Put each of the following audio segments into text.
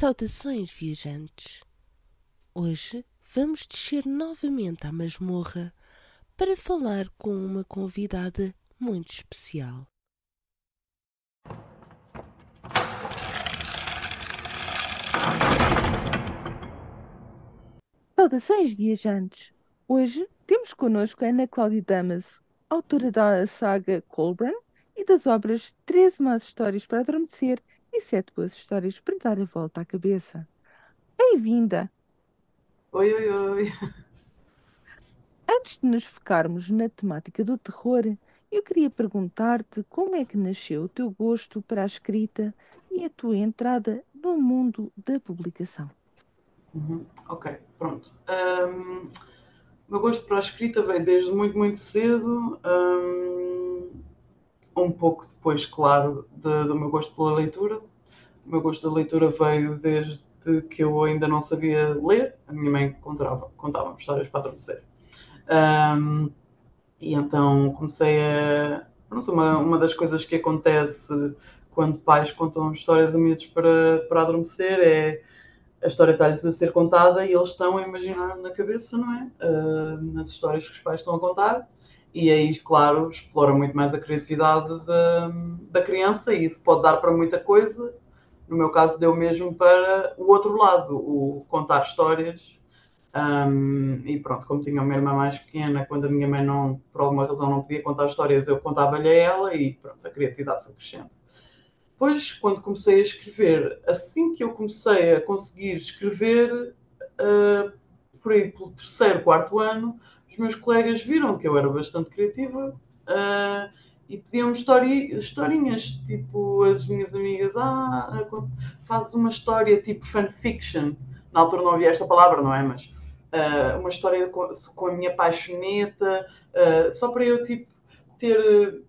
Saudações, viajantes! Hoje vamos descer novamente à masmorra para falar com uma convidada muito especial. Saudações, viajantes! Hoje temos connosco a Ana Cláudia Damaso, autora da saga Colburn e das obras 13 Más Histórias para Adormecer e 7 Boas Histórias para Dar a Volta à Cabeça. Bem-vinda! Oi, oi, oi! Antes de nos focarmos na temática do terror, eu queria perguntar-te como é que nasceu o teu gosto para a escrita e a tua entrada no mundo da publicação. Uhum. Ok, pronto. Um, o meu gosto para a escrita veio desde muito, muito cedo. Um, um pouco depois, claro, de, do meu gosto pela leitura. O meu gosto da leitura veio desde que eu ainda não sabia ler. A minha mãe contava, contava histórias para adormecer. Um, e então comecei a. Pronto, uma, uma das coisas que acontece quando pais contam histórias a miúdos para, para adormecer é a história está-lhes a ser contada e eles estão a imaginar na cabeça, não é? Uh, nas histórias que os pais estão a contar. E aí, claro, explora muito mais a criatividade da, da criança e isso pode dar para muita coisa. No meu caso, deu mesmo para o outro lado, o contar histórias. Um, e pronto, como tinha uma irmã mais pequena, quando a minha mãe não, por alguma razão não podia contar histórias, eu contava-lhe a ela e pronto, a criatividade foi crescendo. Depois, quando comecei a escrever, assim que eu comecei a conseguir escrever, uh, por aí pelo terceiro, quarto ano, os meus colegas viram que eu era bastante criativa uh, e pediam-me historinhas, tipo as minhas amigas, ah, fazes uma história tipo fanfiction. Na altura não havia esta palavra, não é? Mas uh, uma história com, com, a minha paixoneta, só para eu tipo ter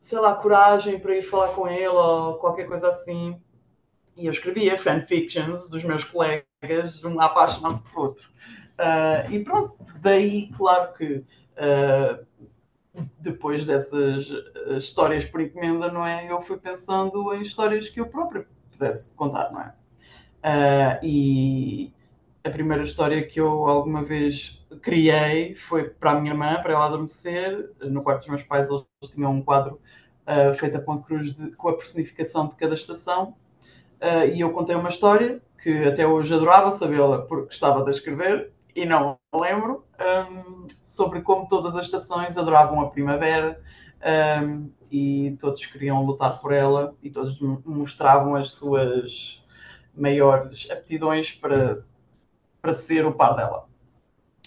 sei lá, coragem para ir falar com ele ou qualquer coisa assim. E eu escrevia fanfictions dos meus colegas, um apaixonado por outro. Uh, e pronto, daí, claro que uh, depois dessas ah, histórias por encomenda, não é? Eu fui pensando em histórias que eu próprio pudesse contar, não é? Uh, e a primeira história que eu alguma vez criei foi para a minha irmã, para ela adormecer. No quarto dos meus pais, eles tinham um quadro feito a ponto cruz de, com a personificação de cada estação. E eu contei uma história que até hoje adorava sabê-la porque estava a escrever e não lembro, um, sobre como todas as estações adoravam a primavera um, e todos queriam lutar por ela e todos mostravam as suas maiores aptidões para, para ser o par dela.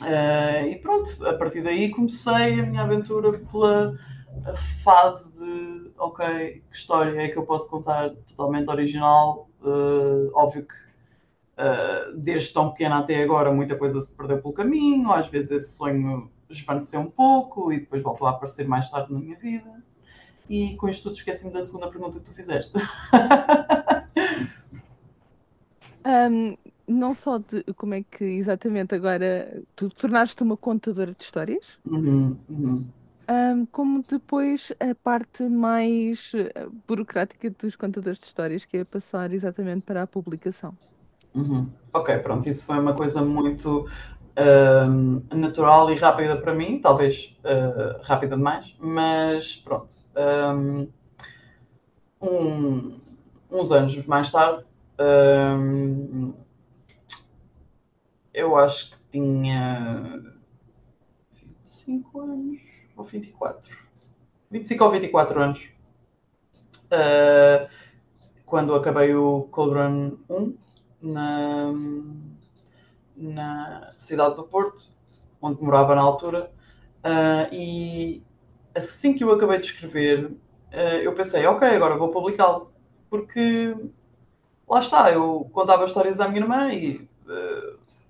Uh, e pronto, a partir daí comecei a minha aventura pela fase de ok, que história é que eu posso contar totalmente original. Uh, óbvio que uh, desde tão pequena até agora muita coisa se perdeu pelo caminho, às vezes esse sonho esvaneceu um pouco e depois voltou a aparecer mais tarde na minha vida. E com isto tudo esqueci-me da segunda pergunta que tu fizeste. um, não só de como é que exatamente agora tu tornaste uma contadora de histórias, uhum, uhum. Um, como depois a parte mais eh, burocrática dos contadores de histórias, que é passar exatamente para a publicação. Uhum. Ok, pronto, isso foi uma coisa muito uh, natural e rápida para mim, talvez uh, rápida demais, mas pronto. Um, uns anos mais tarde, um, eu acho que tinha 25 anos ou 24. 25 ou 24 anos. Uh, quando acabei o Cold Run 1 na, na cidade do Porto, onde morava na altura. Uh, e assim que eu acabei de escrever, uh, eu pensei, ok, agora vou publicá-lo. Porque lá está, eu contava histórias à minha irmã e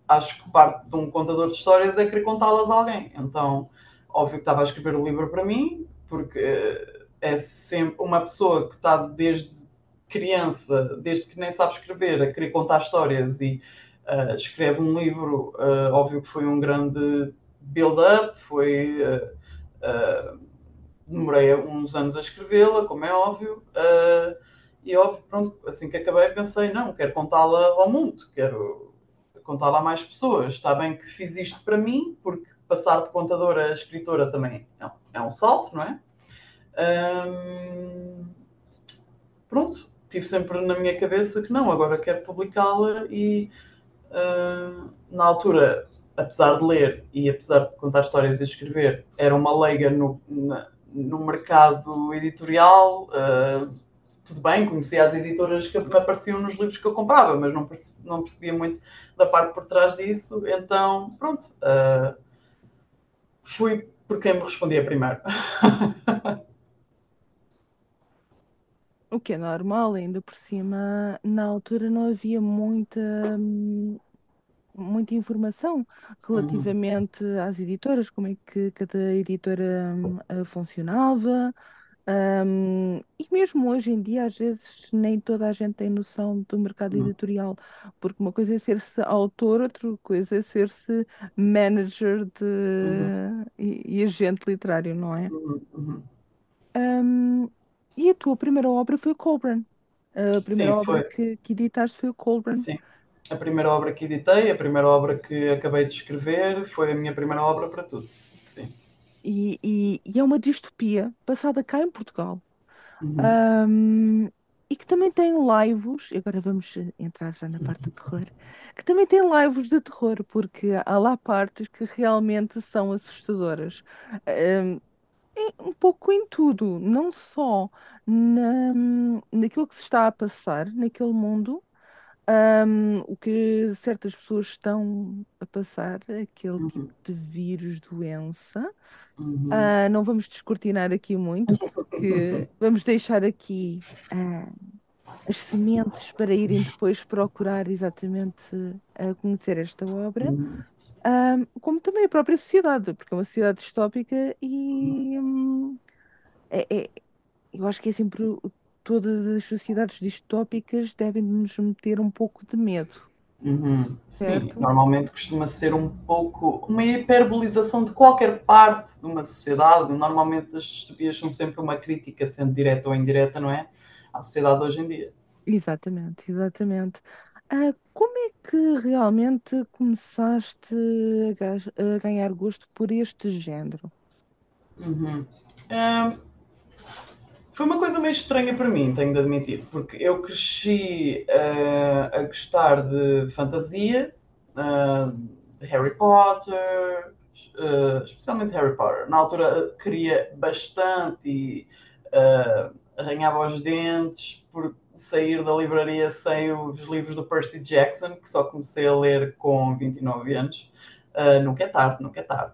acho que parte de um contador de histórias é querer contá-las a alguém. Então Óbvio que estava a escrever o livro para mim, porque é sempre uma pessoa que está desde criança, desde que nem sabe escrever, a querer contar histórias e uh, escreve um livro, uh, óbvio que foi um grande build-up, foi. Uh, demorei uns anos a escrevê-la, como é óbvio, E óbvio, pronto, assim que acabei pensei, não, quero contá-la ao mundo, quero contá-la a mais pessoas. Está bem que fiz isto para mim, porque passar de contadora a escritora também é, é um salto, não é? Hum, pronto, tive sempre na minha cabeça que não, agora quero publicá-la e uh, na altura, apesar de ler e apesar de contar histórias e escrever, era uma leiga no, na, no mercado editorial. Uh, tudo bem, conhecia as editoras que me apareciam nos livros que eu comprava, mas não, não percebia muito da parte por trás disso. Então, pronto, uh, fui por quem me respondia primeiro. O que é normal, ainda por cima, na altura não havia muita, muita informação relativamente às editoras, como é que cada editora hum, funcionava. hum, e mesmo hoje em dia, às vezes, nem toda a gente tem noção do mercado Uhum. editorial, porque uma coisa é ser-se autor, outra coisa é ser-se manager de, Uhum. e, e agente literário, não é? Uhum, uhum. E a tua primeira obra foi o Colburn. A primeira Sim, obra que, que editaste foi o Colburn. Sim. A primeira obra que editei, a primeira obra que acabei de escrever, foi a minha primeira obra para tudo. Sim. E, e- e é uma distopia passada cá em Portugal. Uhum. Hum, e que também tem lives, e agora vamos entrar já na parte do terror, que também tem lives de terror, porque há lá partes que realmente são assustadoras. Em- um pouco em tudo, não só na, naquilo que se está a passar naquele mundo, hum, o que certas pessoas estão a passar, aquele Uhum. tipo de vírus, doença. Uhum. Ah, não vamos descortinar aqui muito, porque vamos deixar aqui ah, as sementes para irem depois procurar exatamente a conhecer esta obra, Uhum. Ah, como também a própria sociedade, porque é uma sociedade distópica e hum, é- é- eu acho que é sempre todas as sociedades distópicas devem nos meter um pouco de medo. Uhum. Sim, normalmente costuma ser um pouco uma hiperbolização de qualquer parte de uma sociedade. Normalmente as distopias são sempre uma crítica, sendo direta ou indireta, não é? À sociedade hoje em dia. Exatamente, exatamente. Ah, como é que realmente começaste a ga- a ganhar gosto por este género? Uhum. Ahm, foi uma coisa meio estranha para mim, tenho de admitir, porque eu cresci ah, a gostar de fantasia, ah, de Harry Potter, ah, especialmente Harry Potter. Na altura queria bastante e ah, arranhava os dentes por sair da livraria sem os livros do Percy Jackson, que só comecei a ler com 29 anos. Ah, nunca é tarde, nunca é tarde.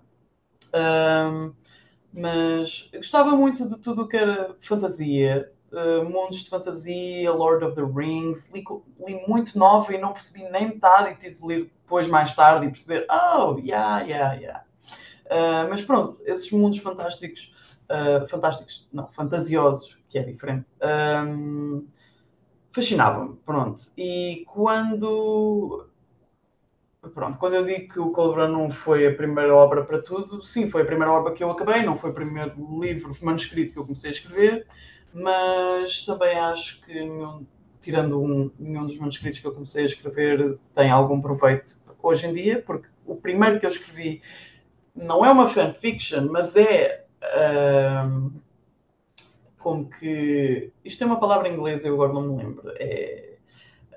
Mas gostava muito de tudo o que era fantasia, uh, mundos de fantasia, Lord of the Rings. Li, li muito nova e não percebi nem metade e tive de ler depois mais tarde e perceber, oh, yeah, yeah, yeah. Uh, mas pronto, esses mundos fantásticos, uh, fantásticos, não, fantasiosos, que é diferente, um, fascinavam-me, pronto. E quando Pronto, quando eu digo que o Colbran não foi a primeira obra para tudo, sim, foi a primeira obra que eu acabei, não foi o primeiro livro manuscrito que eu comecei a escrever, mas também acho que nenhum, tirando um, nenhum dos manuscritos que eu comecei a escrever tem algum proveito hoje em dia, porque o primeiro que eu escrevi não é uma fanfiction, mas é ahm, como que isto é uma palavra em inglês, eu agora não me lembro. É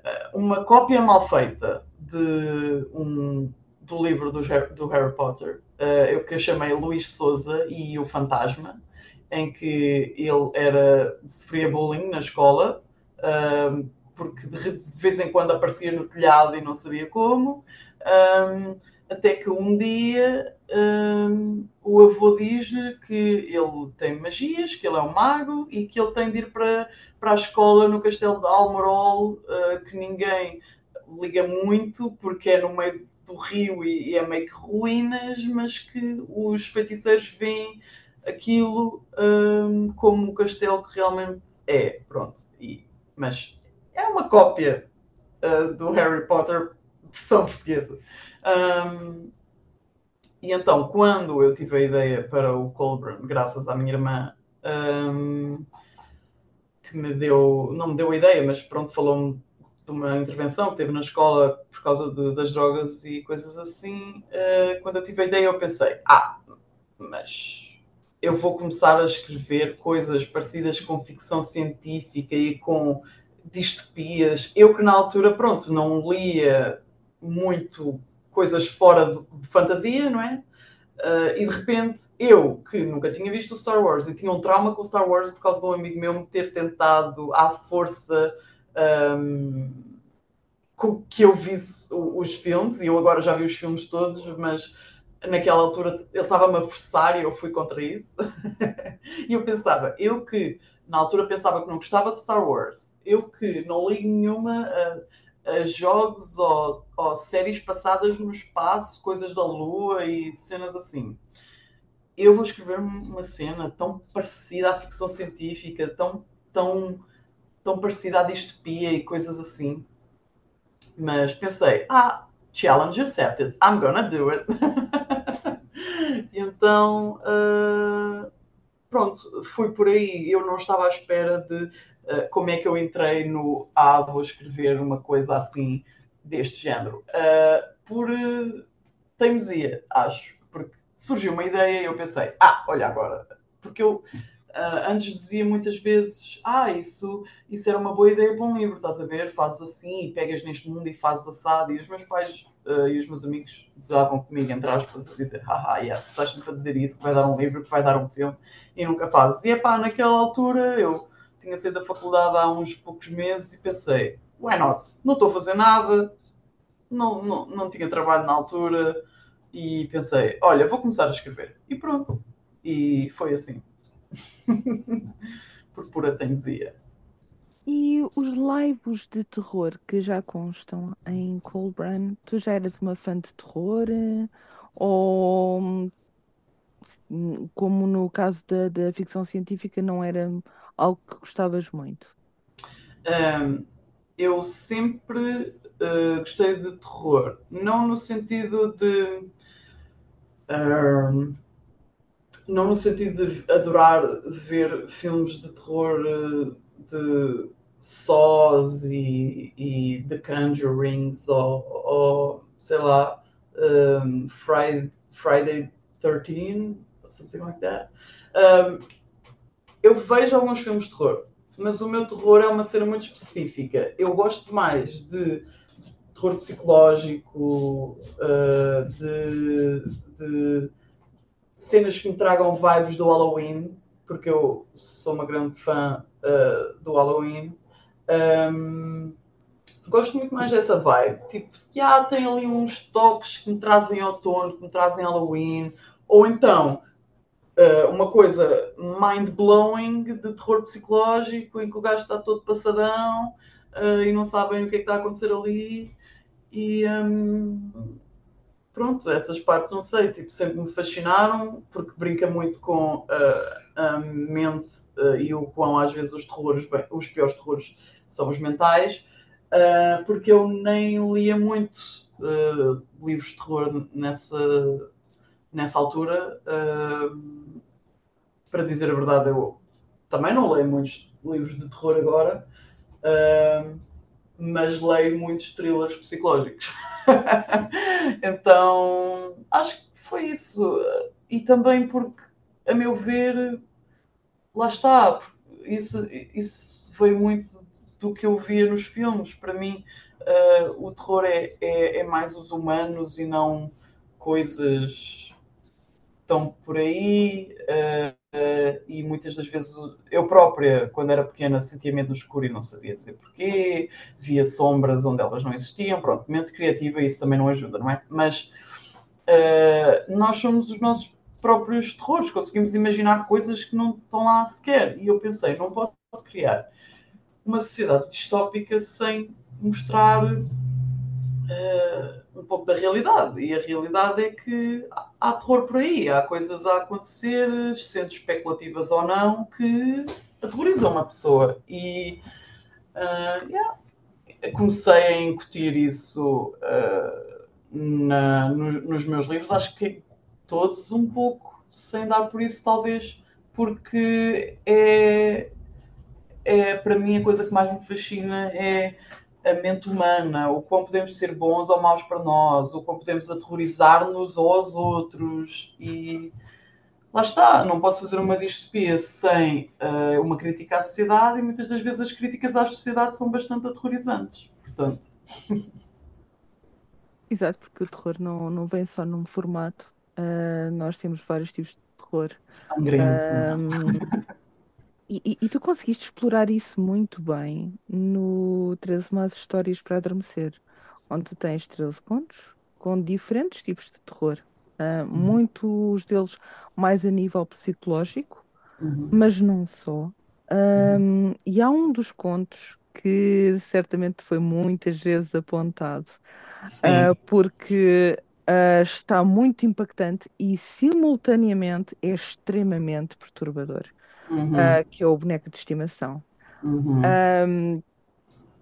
ah, uma cópia mal feita de um, do livro do, do Harry Potter, ah, eu que eu chamei Luís Souza e o Fantasma, em que ele era sofria bullying na escola, ah, porque de, de vez em quando aparecia no telhado e não sabia como, ah, até que um dia ah, o avô diz-lhe que ele tem magias, que ele é um mago e que ele tem de ir para, para a escola no castelo de Almorol, ah, que ninguém liga muito porque é no meio do rio e, e é meio que ruínas, mas que os feiticeiros veem aquilo hum, como o castelo que realmente é. Pronto. E, mas é uma cópia uh, do Harry Potter versão portuguesa. Hum, e então, quando eu tive a ideia para o Colburn, graças à minha irmã, hum, que me deu, não me deu a ideia, mas pronto, falou-me de uma intervenção que teve na escola por causa de, das drogas e coisas assim. Uh, quando eu tive a ideia, eu pensei: ah, mas eu vou começar a escrever coisas parecidas com ficção científica e com distopias. Eu que na altura, pronto, não lia muito coisas fora de, de fantasia, não é? Uh, e de repente, eu que nunca tinha visto o Star Wars e tinha um trauma com o Star Wars por causa de um amigo meu me ter tentado à força um, que eu visse os filmes, e eu agora já vi os filmes todos, mas naquela altura ele estava-me a forçar e eu fui contra isso. e eu pensava, eu que na altura pensava que não gostava de Star Wars, eu que não ligo nenhuma a, jogos ou, ou, séries passadas no espaço, coisas da Lua e cenas assim. Eu vou escrever uma cena tão parecida à ficção científica, tão, tão, tão parecida à distopia e coisas assim. Mas pensei, ah, challenge accepted, I'm gonna do it. então, uh, pronto, fui por aí. Eu não estava à espera de uh, como é que eu entrei no Ah, vou escrever uma coisa assim deste género. Uh, por teimosia, acho. Porque surgiu uma ideia e eu pensei, ah, olha agora. Porque eu Uh, antes dizia muitas vezes, ah, isso, isso era uma boa ideia para um livro, estás a ver? Fazes assim e pegas neste mundo e fazes assado. E os meus pais uh, e os meus amigos desavam comigo, entre aspas, a dizer, haha, yeah, estás sempre a dizer isso, que vai dar um livro, que vai dar um filme, e nunca fazes. E pá, naquela altura eu tinha saído da faculdade há uns poucos meses e pensei, why not? Não estou a fazer nada, não, não, não tinha trabalho na altura, e pensei, olha, vou começar a escrever. E pronto. E foi assim. Por pura teimosia. E os lives de terror que já constam em Colburn, tu já eras uma fã de terror? Ou, como no caso da, da ficção científica, não era algo que gostavas muito? Um, eu sempre uh, gostei de terror, não no sentido de. Um, não no sentido de adorar ver filmes de terror uh, de Saws e, e The Conjurings ou, ou sei lá um, Friday, Friday 13 something like that um, eu vejo alguns filmes de terror mas o meu terror é uma cena muito específica eu gosto mais de terror psicológico uh, de, de cenas que me tragam vibes do Halloween porque eu sou uma grande fã uh, do Halloween um, gosto muito mais dessa vibe. Tipo, já tem ali uns toques que me trazem outono, que me trazem Halloween. Ou então, uh, uma coisa mind-blowing de terror psicológico em que o gajo está todo passadão uh, e não sabem o que é que está a acontecer ali. E um, pronto, essas partes não sei, tipo, sempre me fascinaram porque brinca muito com uh, a mente e o quão às vezes os terrores, os piores terrores são os mentais, porque eu nem lia muito livros de terror nessa, nessa altura. Uh, para dizer a verdade, eu também não leio muitos livros de terror agora, mas leio muitos thrillers psicológicos. então, acho que foi isso. E também porque, a meu ver, lá está, isso, isso foi muito do que eu via nos filmes. Para mim, uh, o terror é, é, é, mais os humanos e não coisas tão por aí. Uh, uh, e muitas das vezes eu própria, quando era pequena, sentia medo no escuro e não sabia dizer porquê. Via sombras onde elas não existiam. Pronto, mente criativa, isso também não ajuda, não é? Mas nós somos os nossos próprios terrores, conseguimos imaginar coisas que não estão lá sequer. E eu pensei, não posso criar uma sociedade distópica sem mostrar uh, um pouco da realidade. E a realidade é que há terror por aí, há coisas a acontecer, sendo especulativas ou não, que aterrorizam uma pessoa. E uh, yeah, comecei a incutir isso uh, na, no, nos meus livros, acho que todos um pouco, sem dar por isso, talvez, porque é é, para mim, a coisa que mais me fascina é a mente humana, o quão podemos ser bons ou maus para nós, o quão podemos aterrorizar-nos aos outros. E lá está, não posso fazer uma distopia sem uh, uma crítica à sociedade, e muitas das vezes as críticas à sociedade são bastante aterrorizantes. Portanto. Exato, porque o terror não, não vem só num formato. Uh, nós temos vários tipos de terror. Sangrento. Um, e, e, tu conseguiste explorar isso muito bem no 13 Mais Histórias para Adormecer, onde tu tens 13 contos com diferentes tipos de terror. Uh, uhum. Muitos deles mais a nível psicológico, uhum. mas não só. Um, uhum. E há um dos contos que certamente foi muitas vezes apontado, uh, porque uh, está muito impactante e simultaneamente é extremamente perturbador uhum. uh, que é o boneco de estimação. Uhum. Um,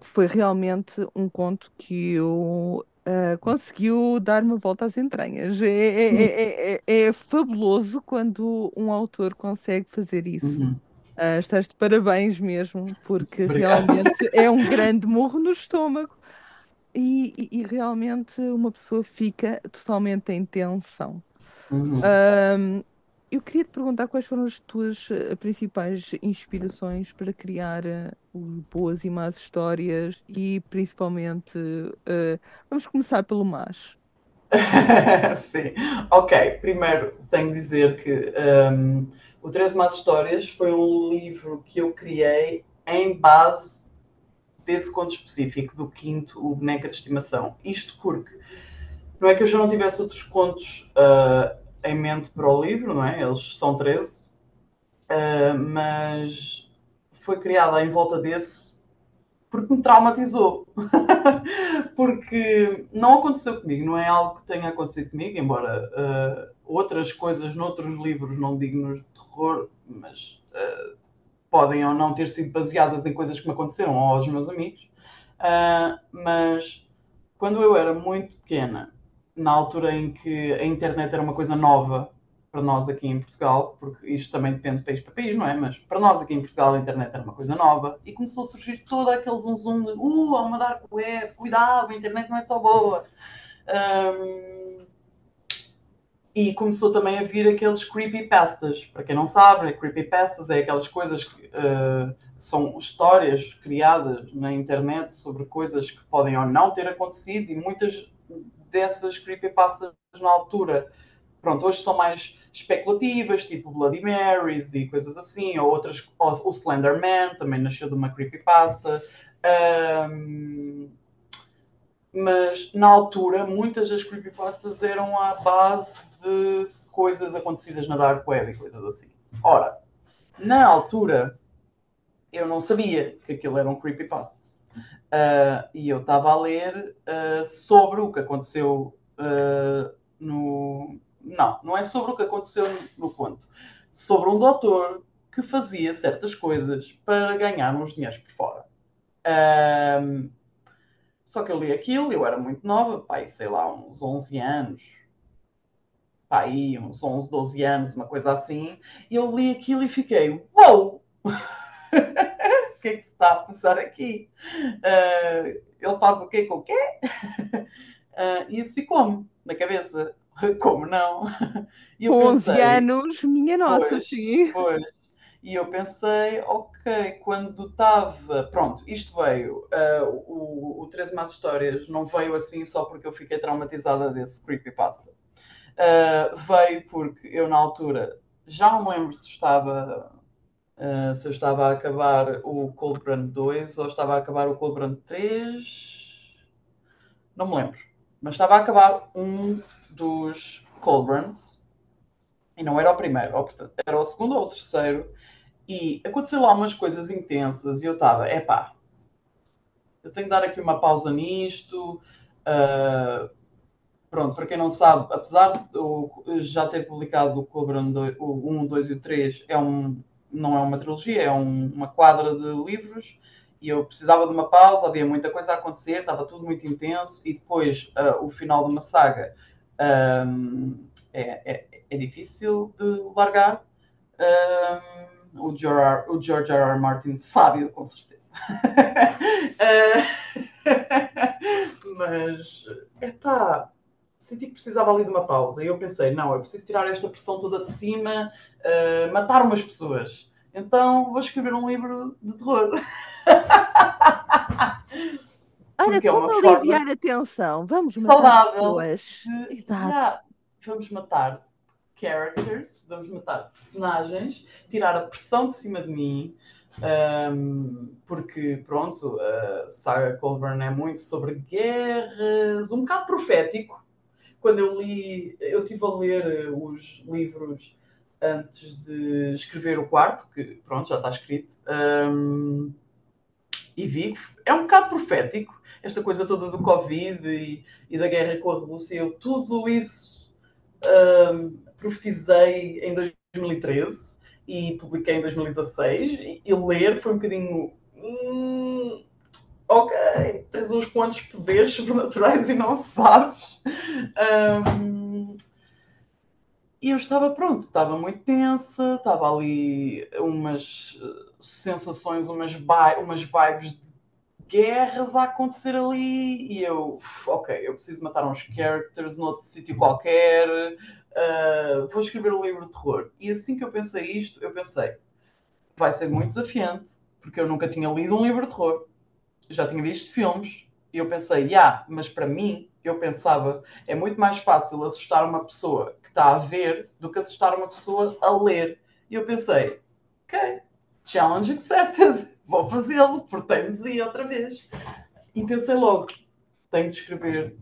foi realmente um conto que eu uh, conseguiu dar uma volta às entranhas. É, é, é, é, fabuloso quando um autor consegue fazer isso. Uhum. Uh, estás de parabéns mesmo, porque Obrigado. realmente é um grande morro no estômago. E, e, e, realmente uma pessoa fica totalmente em tensão. Uhum. Um, eu queria te perguntar quais foram as tuas uh, principais inspirações para criar uh, boas e más histórias e principalmente uh, vamos começar pelo más. Sim, ok. Primeiro tenho de dizer que um, o 13 Más Histórias foi um livro que eu criei em base desse conto específico, do quinto, o Boneca de Estimação. Isto porque não é que eu já não tivesse outros contos uh, em mente para o livro, não é? Eles são 13, uh, ah, mas foi criada em volta desse porque me traumatizou. porque não aconteceu comigo, não é algo que tenha acontecido comigo, embora uh, outras coisas noutros livros, não dignos de terror, mas uh, podem ou não ter sido baseadas em coisas que me aconteceram aos meus amigos. Mas quando eu era muito pequena na altura em que a internet era uma coisa nova para nós aqui em Portugal, porque isto também depende de país para país, não é? Mas para nós aqui em Portugal a internet era uma coisa nova e começou a surgir todo aquele zoom zoom de uh, há uma dark web, cuidado, a internet não é só boa. Um, e começou também a vir aqueles creepypastas. Para quem não sabe, creepypastas é aquelas coisas que uh, são histórias criadas na internet sobre coisas que podem ou não ter acontecido e muitas dessas creepypastas na altura. Pronto, hoje são mais especulativas, tipo Bloody Marys e coisas assim, ou outras, o Slender Man também nasceu de uma creepypasta. Um, mas na altura, muitas das creepypastas eram à base de coisas acontecidas na Dark Web e coisas assim. Ora, na altura, eu não sabia que aquilo eram creepypastas. Uh, e eu estava a ler uh, sobre o que aconteceu uh, no. Não, não é sobre o que aconteceu no conto. Sobre um doutor que fazia certas coisas para ganhar uns dinheiros por fora. só que eu li aquilo, eu era muito nova, pai, sei lá, uns 11 anos, pai, uns 11, 12 anos, uma coisa assim, e eu li aquilo e fiquei, uou! Wow! o que é que se está a passar aqui? Uh, ele faz o quê com o quê? Uh, e isso ficou-me na cabeça. Como não? E eu 11 pensei, anos, minha nossa, pois, sim. Pois. E eu pensei, ok, quando estava. Pronto, isto veio. Uh, o, o 13 Más Histórias não veio assim só porque eu fiquei traumatizada desse creepypasta. Uh, veio porque eu, na altura, já não me lembro se estava Uh, se eu estava a acabar o Cold Run 2 ou estava a acabar o Cold Run 3. Não me lembro. Mas estava a acabar um dos Cold Runs. E não era o primeiro, era o segundo ou o terceiro. E aconteceu lá umas coisas intensas e eu estava, epá, eu tenho que dar aqui uma pausa nisto. Uh, pronto, para quem não sabe, apesar de já ter publicado o Cold Run 2, o 1, 2 e o 3, é um, não é uma trilogia, é um, uma quadra de livros e eu precisava de uma pausa, havia muita coisa a acontecer, estava tudo muito intenso e depois uh, o final de uma saga um, é, é, é, difícil de largar. Um, o George, o George R. R. Martin sábio, com certeza. uh, mas, epá, senti que precisava ali de uma pausa. E eu pensei, não, eu preciso tirar esta pressão toda de cima, uh, matar umas pessoas. Então vou escrever um livro de terror. Olha, Porque é como aliviar forma a tensão? Vamos matar saudável pessoas. Exato. Já, vamos matar characters, vamos matar personagens, tirar a pressão de cima de mim, ahm, porque, pronto, a saga Colburn é muito sobre guerras, um bocado profético. Quando eu li, eu estive a ler eh, os livros antes de escrever o quarto, que, pronto, já está escrito, ahm, e vi. Que é um bocado profético, esta coisa toda do Covid e, e da guerra com a Rússia, eu tudo isso ahm, profetizei em 2013 e publiquei em 2016 e, e ler foi um bocadinho hum, ok, tens uns quantos poderes sobrenaturais e não sabes Ahm, e eu estava pronto, estava muito tensa, estava ali umas sensações, umas, umas vibes de guerras a acontecer ali e eu, "Uf, ok, eu preciso matar uns characters noutro sítio qualquer, ah, vou escrever um livro de terror. E assim que eu pensei isto, eu pensei, vai ser muito desafiante, porque eu nunca tinha lido um livro de terror, já tinha visto filmes, e eu pensei, já, mas para mim, eu pensava, é muito mais fácil assustar uma pessoa que está a ver do que assustar uma pessoa a ler. E eu pensei, ok, challenge accepted, vou fazê-lo, por teimosia outra vez. E pensei logo, tenho de escrever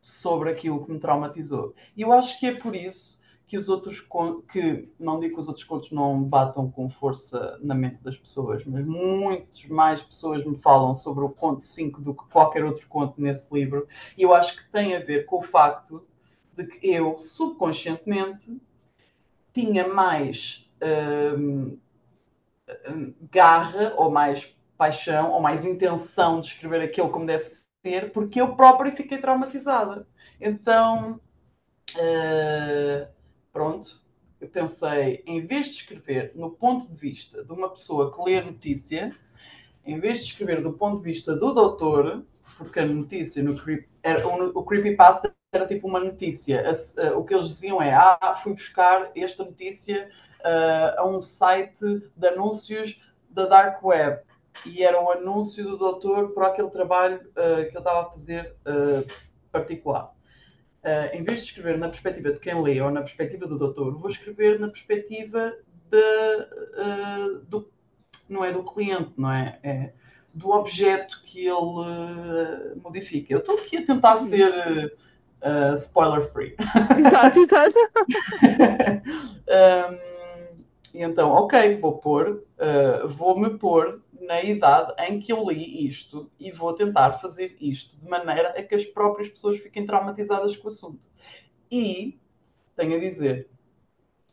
sobre aquilo que me traumatizou. E eu acho que é por isso que os outros contos, que não digo que os outros contos não batam com força na mente das pessoas, mas muitas mais pessoas me falam sobre o conto 5 do que qualquer outro conto nesse livro. E eu acho que tem a ver com o facto de que eu, subconscientemente, tinha mais hum, hum, garra ou mais paixão ou mais intenção de escrever aquilo como deve ser, porque eu própria fiquei traumatizada. Então, eu pensei, em vez de escrever no ponto de vista de uma pessoa que lê a notícia, em vez de escrever do ponto de vista do doutor, porque a notícia no era, o, o creepypasta era tipo uma notícia. A- a- o que eles diziam é: Ah, fui buscar esta notícia ah, a um site de anúncios da Dark Web. E era o anúncio do doutor por aquele trabalho ah, que ele estava a fazer ah, particular. Ah, em vez de escrever na perspectiva de quem lê ou na perspectiva do doutor, vou escrever na perspectiva de, ah, do, não é do cliente, não é? É do objeto que ele ah, modifica. Eu estou aqui a tentar ser ah, spoiler free. Exato, exato. Um, e então, ok, vou pôr, uh, vou-me pôr na idade em que eu li isto e vou tentar fazer isto de maneira a que as próprias pessoas fiquem traumatizadas com o assunto. E tenho a dizer,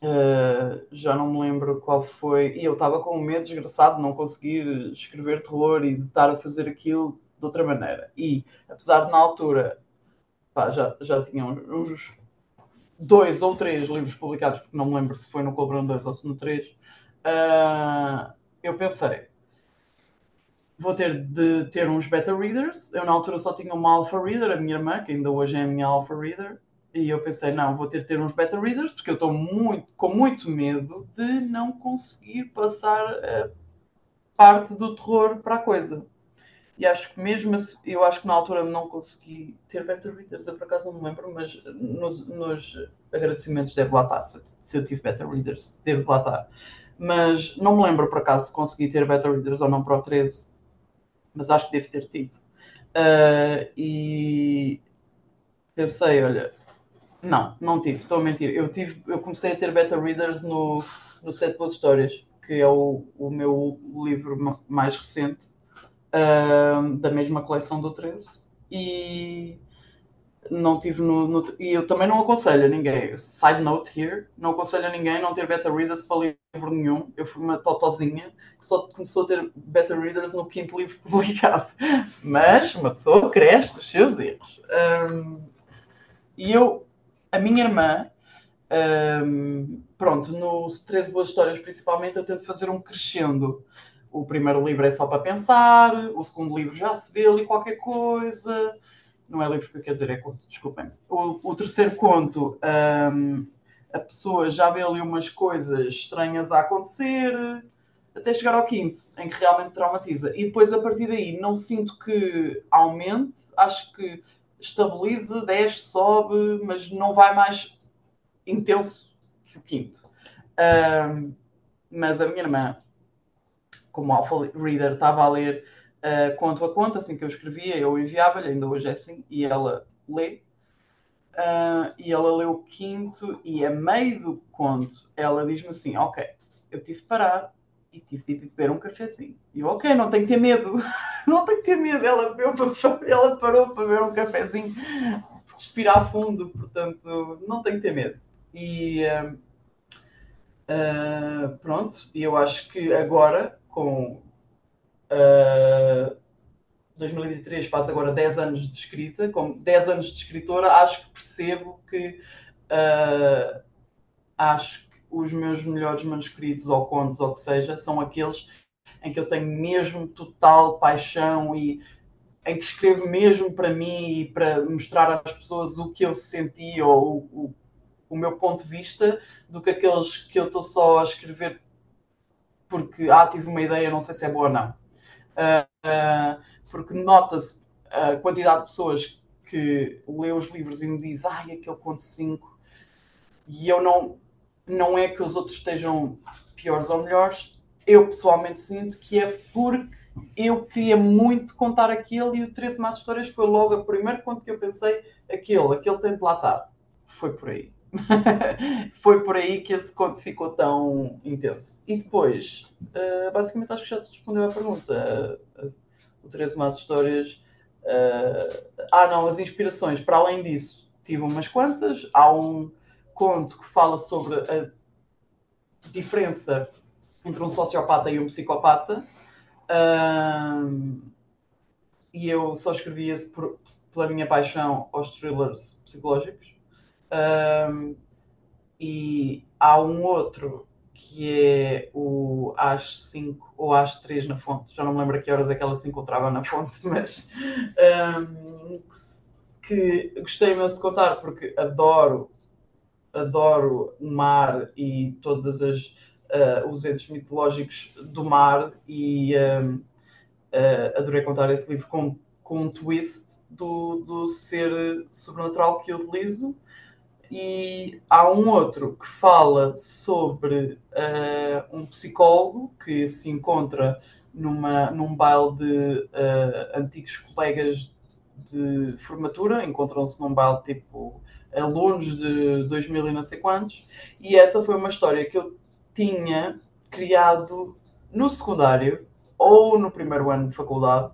uh, já não me lembro qual foi, e eu estava com um medo desgraçado de não conseguir escrever terror e de estar a fazer aquilo de outra maneira. E apesar de na altura pá, já, já tinha uns dois ou três livros publicados, porque não me lembro se foi no Colbrão 2 ou se no 3, ah, eu pensei, vou ter de ter uns beta readers. Eu na altura só tinha uma alpha reader, a minha irmã, que ainda hoje é a minha alpha reader. E eu pensei, não, vou ter de ter uns beta readers, porque eu estou muito, com muito medo de não conseguir passar a parte do terror para a coisa. E acho que mesmo assim, eu acho que na altura não consegui ter beta readers, eu por acaso não me lembro, mas nos, nos agradecimentos deve lá estar. Se, se eu tive beta readers, deve lá estar. Mas não me lembro por acaso se consegui ter beta readers ou não para o 13, mas acho que devo ter tido. Uh, e pensei, olha, não, não tive, estou a mentir. Eu, tive, eu comecei a ter beta readers no, no Sete Boas Histórias, que é o, o meu livro mais recente uh, da mesma coleção do 13 e não tive no, no, e eu também não aconselho a ninguém side note here, não aconselho a ninguém não ter beta readers para livro nenhum eu fui uma totozinha que só começou a ter beta readers no quinto livro publicado mas uma pessoa cresce dos seus erros um, e eu a minha irmã um, pronto, no 13 Boas Histórias, principalmente, eu tento fazer um crescendo. O primeiro livro é só para pensar, o segundo livro já se vê ali qualquer coisa. Não é livro que eu quero dizer, é conto, desculpem. O, o terceiro conto, um, a pessoa já vê ali umas coisas estranhas a acontecer, até chegar ao quinto, em que realmente traumatiza. E depois, a partir daí, não sinto que aumente, acho que estabiliza, desce, sobe, mas não vai mais intenso que o quinto. Um, mas a minha irmã, como alpha reader, estava a ler uh, conto a conto, assim que eu escrevia, eu enviava-lhe, ainda hoje é assim, e ela lê. Uh, e ela leu o quinto, e a meio do conto, ela diz-me assim: Ok, eu tive de parar e tive de beber um cafezinho. E eu, ok, não tenho que ter medo, não tenho que ter medo. Ela, ela parou para beber um cafezinho, respirar fundo, portanto, não tenho que ter medo. E uh, uh, pronto, eu acho que agora, com uh, 2023, faz agora 10 anos de escrita, com 10 anos de escritora, acho que percebo que uh, acho que os meus melhores manuscritos ou contos ou o que seja são aqueles em que eu tenho mesmo total paixão e em que escrevo mesmo para mim e para mostrar às pessoas o que eu senti ou o, o meu ponto de vista do que aqueles que eu estou só a escrever porque ah, tive uma ideia, não sei se é boa ou não. Uh, uh, porque nota-se a quantidade de pessoas que lê os livros e me diz ai, aquele conto 5 e eu não, não é que os outros estejam piores ou melhores, eu pessoalmente sinto que é porque eu queria muito contar aquele e o 13 Más Histórias foi logo o primeiro conto que eu pensei, aquele, aquele tem de lá estar. Foi por aí. foi por aí que esse conto ficou tão intenso. E depois, uh, basicamente acho que já te respondeu à pergunta. Uh, o 13 Más Histórias. Uh, ah, não, as inspirações. Para além disso, tive umas quantas. Há um conto que fala sobre a diferença entre um sociopata e um psicopata. e eu só escrevi esse por, pela minha paixão aos thrillers psicológicos. Um, e há um outro que é o às 5 ou às 3 na fonte, já não me lembro a que horas é que ela se encontrava na fonte, mas um, que gostei imenso de contar porque adoro, adoro o mar e todas as uh, os entes mitológicos do mar e um, uh, adorei contar esse livro com, com um twist do, do ser sobrenatural que eu utilizo e há um outro que fala sobre uh, um psicólogo que se encontra numa, num baile de uh, antigos colegas de formatura, encontram-se num baile tipo alunos de 2000 e não sei quantos, e essa foi uma história que eu tinha criado no secundário ou no primeiro ano de faculdade,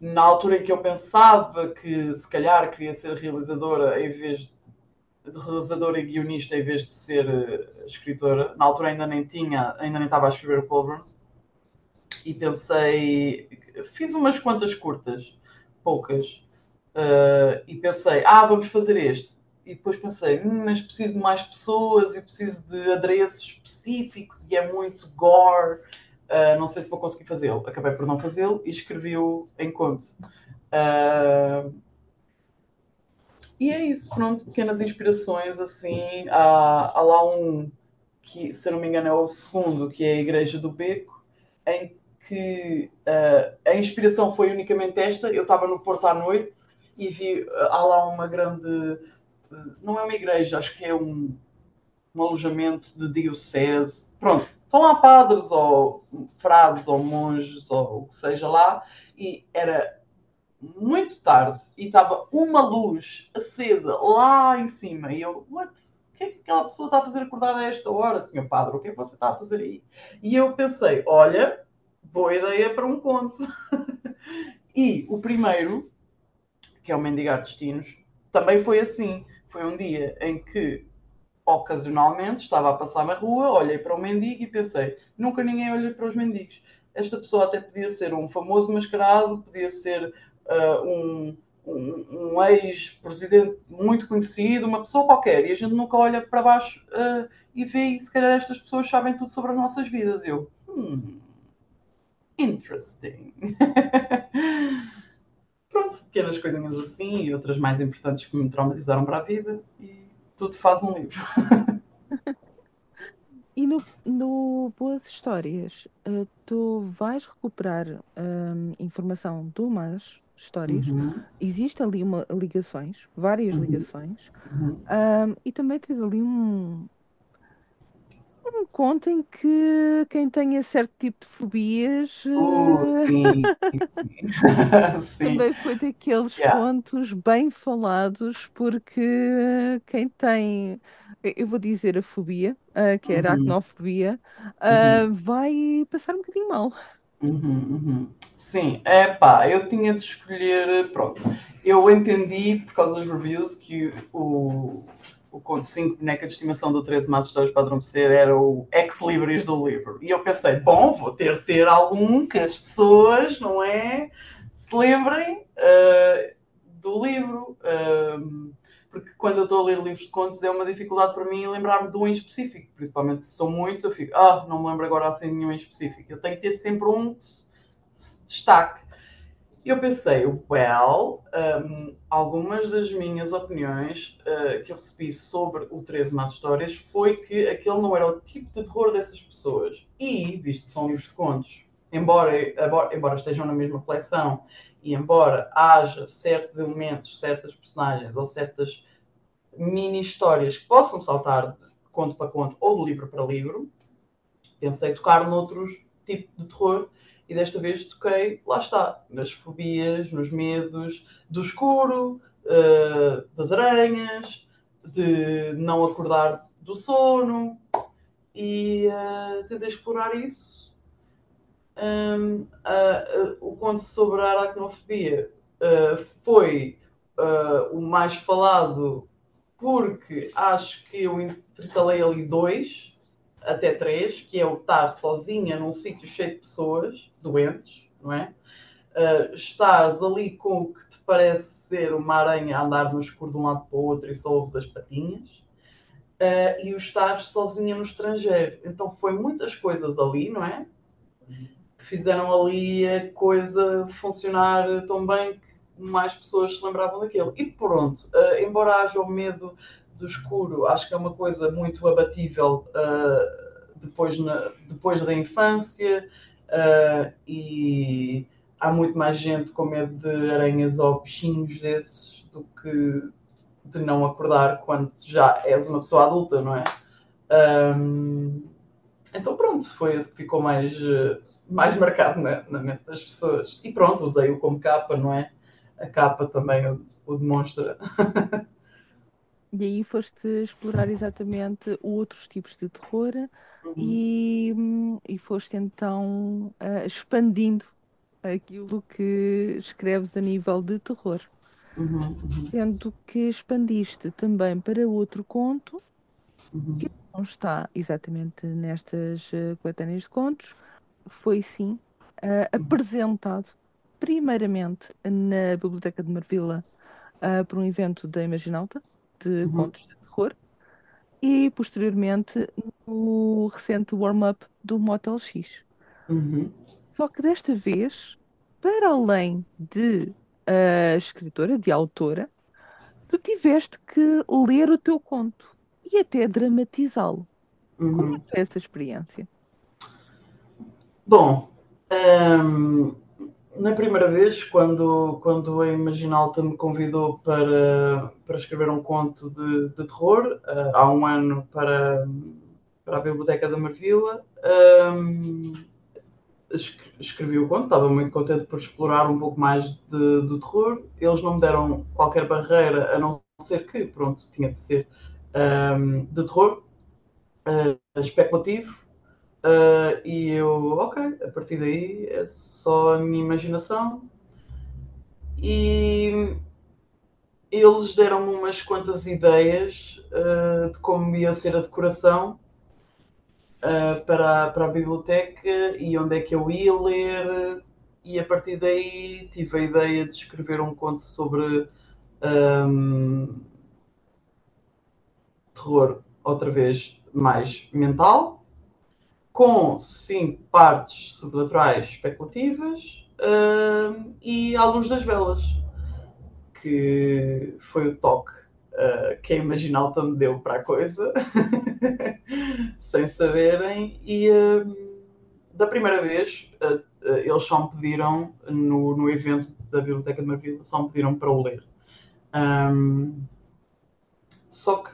na altura em que eu pensava que se calhar queria ser realizadora em vez de realizadora e guionista em vez de ser uh, escritora. Na altura ainda nem tinha, ainda nem estava a escrever o Colburn. E pensei, fiz umas quantas curtas, poucas, uh, e pensei, ah, vamos fazer este. E depois pensei, hum, mas preciso de mais pessoas e preciso de adereços específicos e é muito gore. Uh, não sei se vou conseguir fazê-lo. Acabei por não fazê-lo e escrevi-o em conto. Uh, e é isso, pronto, pequenas inspirações assim. Há, há lá um que, se não me engano, é o segundo, que é a Igreja do Beco, em que uh, a inspiração foi unicamente esta. Eu estava no Porto à noite e vi, uh, há lá uma grande. Uh, não é uma igreja, acho que é um, um alojamento de diocese. Pronto, estão lá padres ou frades ou monges ou o que seja lá, e era muito tarde e estava uma luz acesa lá em cima. E eu, what? O que é que aquela pessoa está a fazer acordada a esta hora, senhor padre? O que é que você está a fazer aí? E eu pensei, olha, boa ideia para um conto. e o primeiro, que é o Mendigar Destinos, também foi assim. Foi um dia em que, ocasionalmente, estava a passar na rua, olhei para o mendigo e pensei, nunca ninguém olha para os mendigos. Esta pessoa até podia ser um famoso mascarado, podia ser uh, um, um, um ex-presidente muito conhecido, uma pessoa qualquer, e a gente nunca olha para baixo uh, e vê e se calhar estas pessoas sabem tudo sobre as nossas vidas. Eu, hum, interesting. Pronto, pequenas coisinhas assim e outras mais importantes que me traumatizaram para a vida e tudo faz um livro. E no, no Boas Histórias, uh, tu vais recuperar informação do Más Histórias. Uhum. Existe ali uma, ligações, várias Uhum. ligações. Uhum. Um, e também tens ali um, um conto em que quem tenha certo tipo de fobias uh, sim, sim. sim. também foi daqueles Yeah. contos bem falados, porque quem tem, eu vou dizer a fobia, uh, que é a Uhum. aracnofobia, uh, vai passar um bocadinho mal. Uhum, uhum. Sim, é pá, eu tinha de escolher. Pronto, eu entendi por causa das reviews que o, o conto 5 boneca de estimação do 13 mais histórias para adormecer era o ex-libris do livro. E eu pensei, bom, vou ter de ter algum que as pessoas, não é? Se lembrem uh, do livro. Um, porque quando eu estou a ler livros de contos é uma dificuldade para mim lembrar-me de um em específico. Principalmente se são muitos, eu fico, ah, não me lembro agora assim nenhum em específico. Eu tenho que ter sempre um destaque. E eu pensei, well, um, algumas das minhas opiniões uh, que eu recebi sobre o 13 Más Histórias foi que aquele não era o tipo de terror dessas pessoas. E, visto que são livros de contos, embora, embora, estejam na mesma coleção e embora haja certos elementos, certas personagens ou certas mini histórias que possam saltar de conto para conto ou de livro para livro, pensei tocar noutros tipos de terror e desta vez toquei, lá está, nas fobias, nos medos do escuro, uh, das aranhas, de não acordar do sono e uh, tentei explorar isso. Um, uh, o conto sobre a aracnofobia foi o mais falado porque acho que eu intercalei ali dois, até três, que é o estar sozinha num sítio cheio de pessoas doentes, não é? Uh, estares ali com o que te parece ser uma aranha a andar no escuro de um lado para o outro e só ouves as patinhas, uh, e o estar sozinha no estrangeiro. Então foi muitas coisas ali, não é? Fizeram ali a coisa funcionar tão bem que mais pessoas se lembravam daquele. E pronto, uh, embora haja o medo do escuro, acho que é uma coisa muito abatível uh, depois, na, depois da infância uh, e há muito mais gente com medo de aranhas ou bichinhos desses do que de não acordar quando já és uma pessoa adulta, não é? Um, então pronto, foi esse que ficou mais, mais marcado na, na mente das pessoas. E pronto, usei-o como capa, não é? a capa também o, o demonstra. E aí foste explorar exatamente outros tipos de terror uhum. e, e foste então uh, expandindo aquilo que escreves a nível de terror. Uhum, uhum. Sendo que expandiste também para outro conto, uhum. que não está exatamente nestas uh, coletâneas de contos, foi sim uh, apresentado primeiramente na Biblioteca de Marvila uh, por um evento da Imaginalta de Uhum. contos de terror e posteriormente no recente warm-up do Motel X. Uhum. Só que desta vez, para além de uh, escritora, de autora, tu tiveste que ler o teu conto e até dramatizá-lo. Como é Uhum. que foi essa experiência? Bom, hum, na primeira vez, quando, quando a Imaginalta me convidou para, para escrever um conto de, de terror, uh, há um ano para, para a Biblioteca da Marvila, hum, es- escrevi o conto, estava muito contente por explorar um pouco mais de- do terror. Eles não me deram qualquer barreira, a não ser que, pronto, tinha de ser hum, de terror, uh, especulativo. Uh, e eu, ok, a partir daí é só a minha imaginação. E eles deram-me umas quantas ideias uh, de como ia ser a decoração uh, para, a- para a biblioteca e onde é que eu ia ler e a partir daí tive a ideia de escrever um conto sobre um, terror, outra vez mais mental, com cinco partes sobrenaturais especulativas um, e à luz das velas, que foi o toque uh, que a Imaginalta me deu para a coisa, sem saberem, e um, da primeira vez uh, eles só me pediram no, no evento da Biblioteca de Marvila, só me pediram para o ler. Um, só que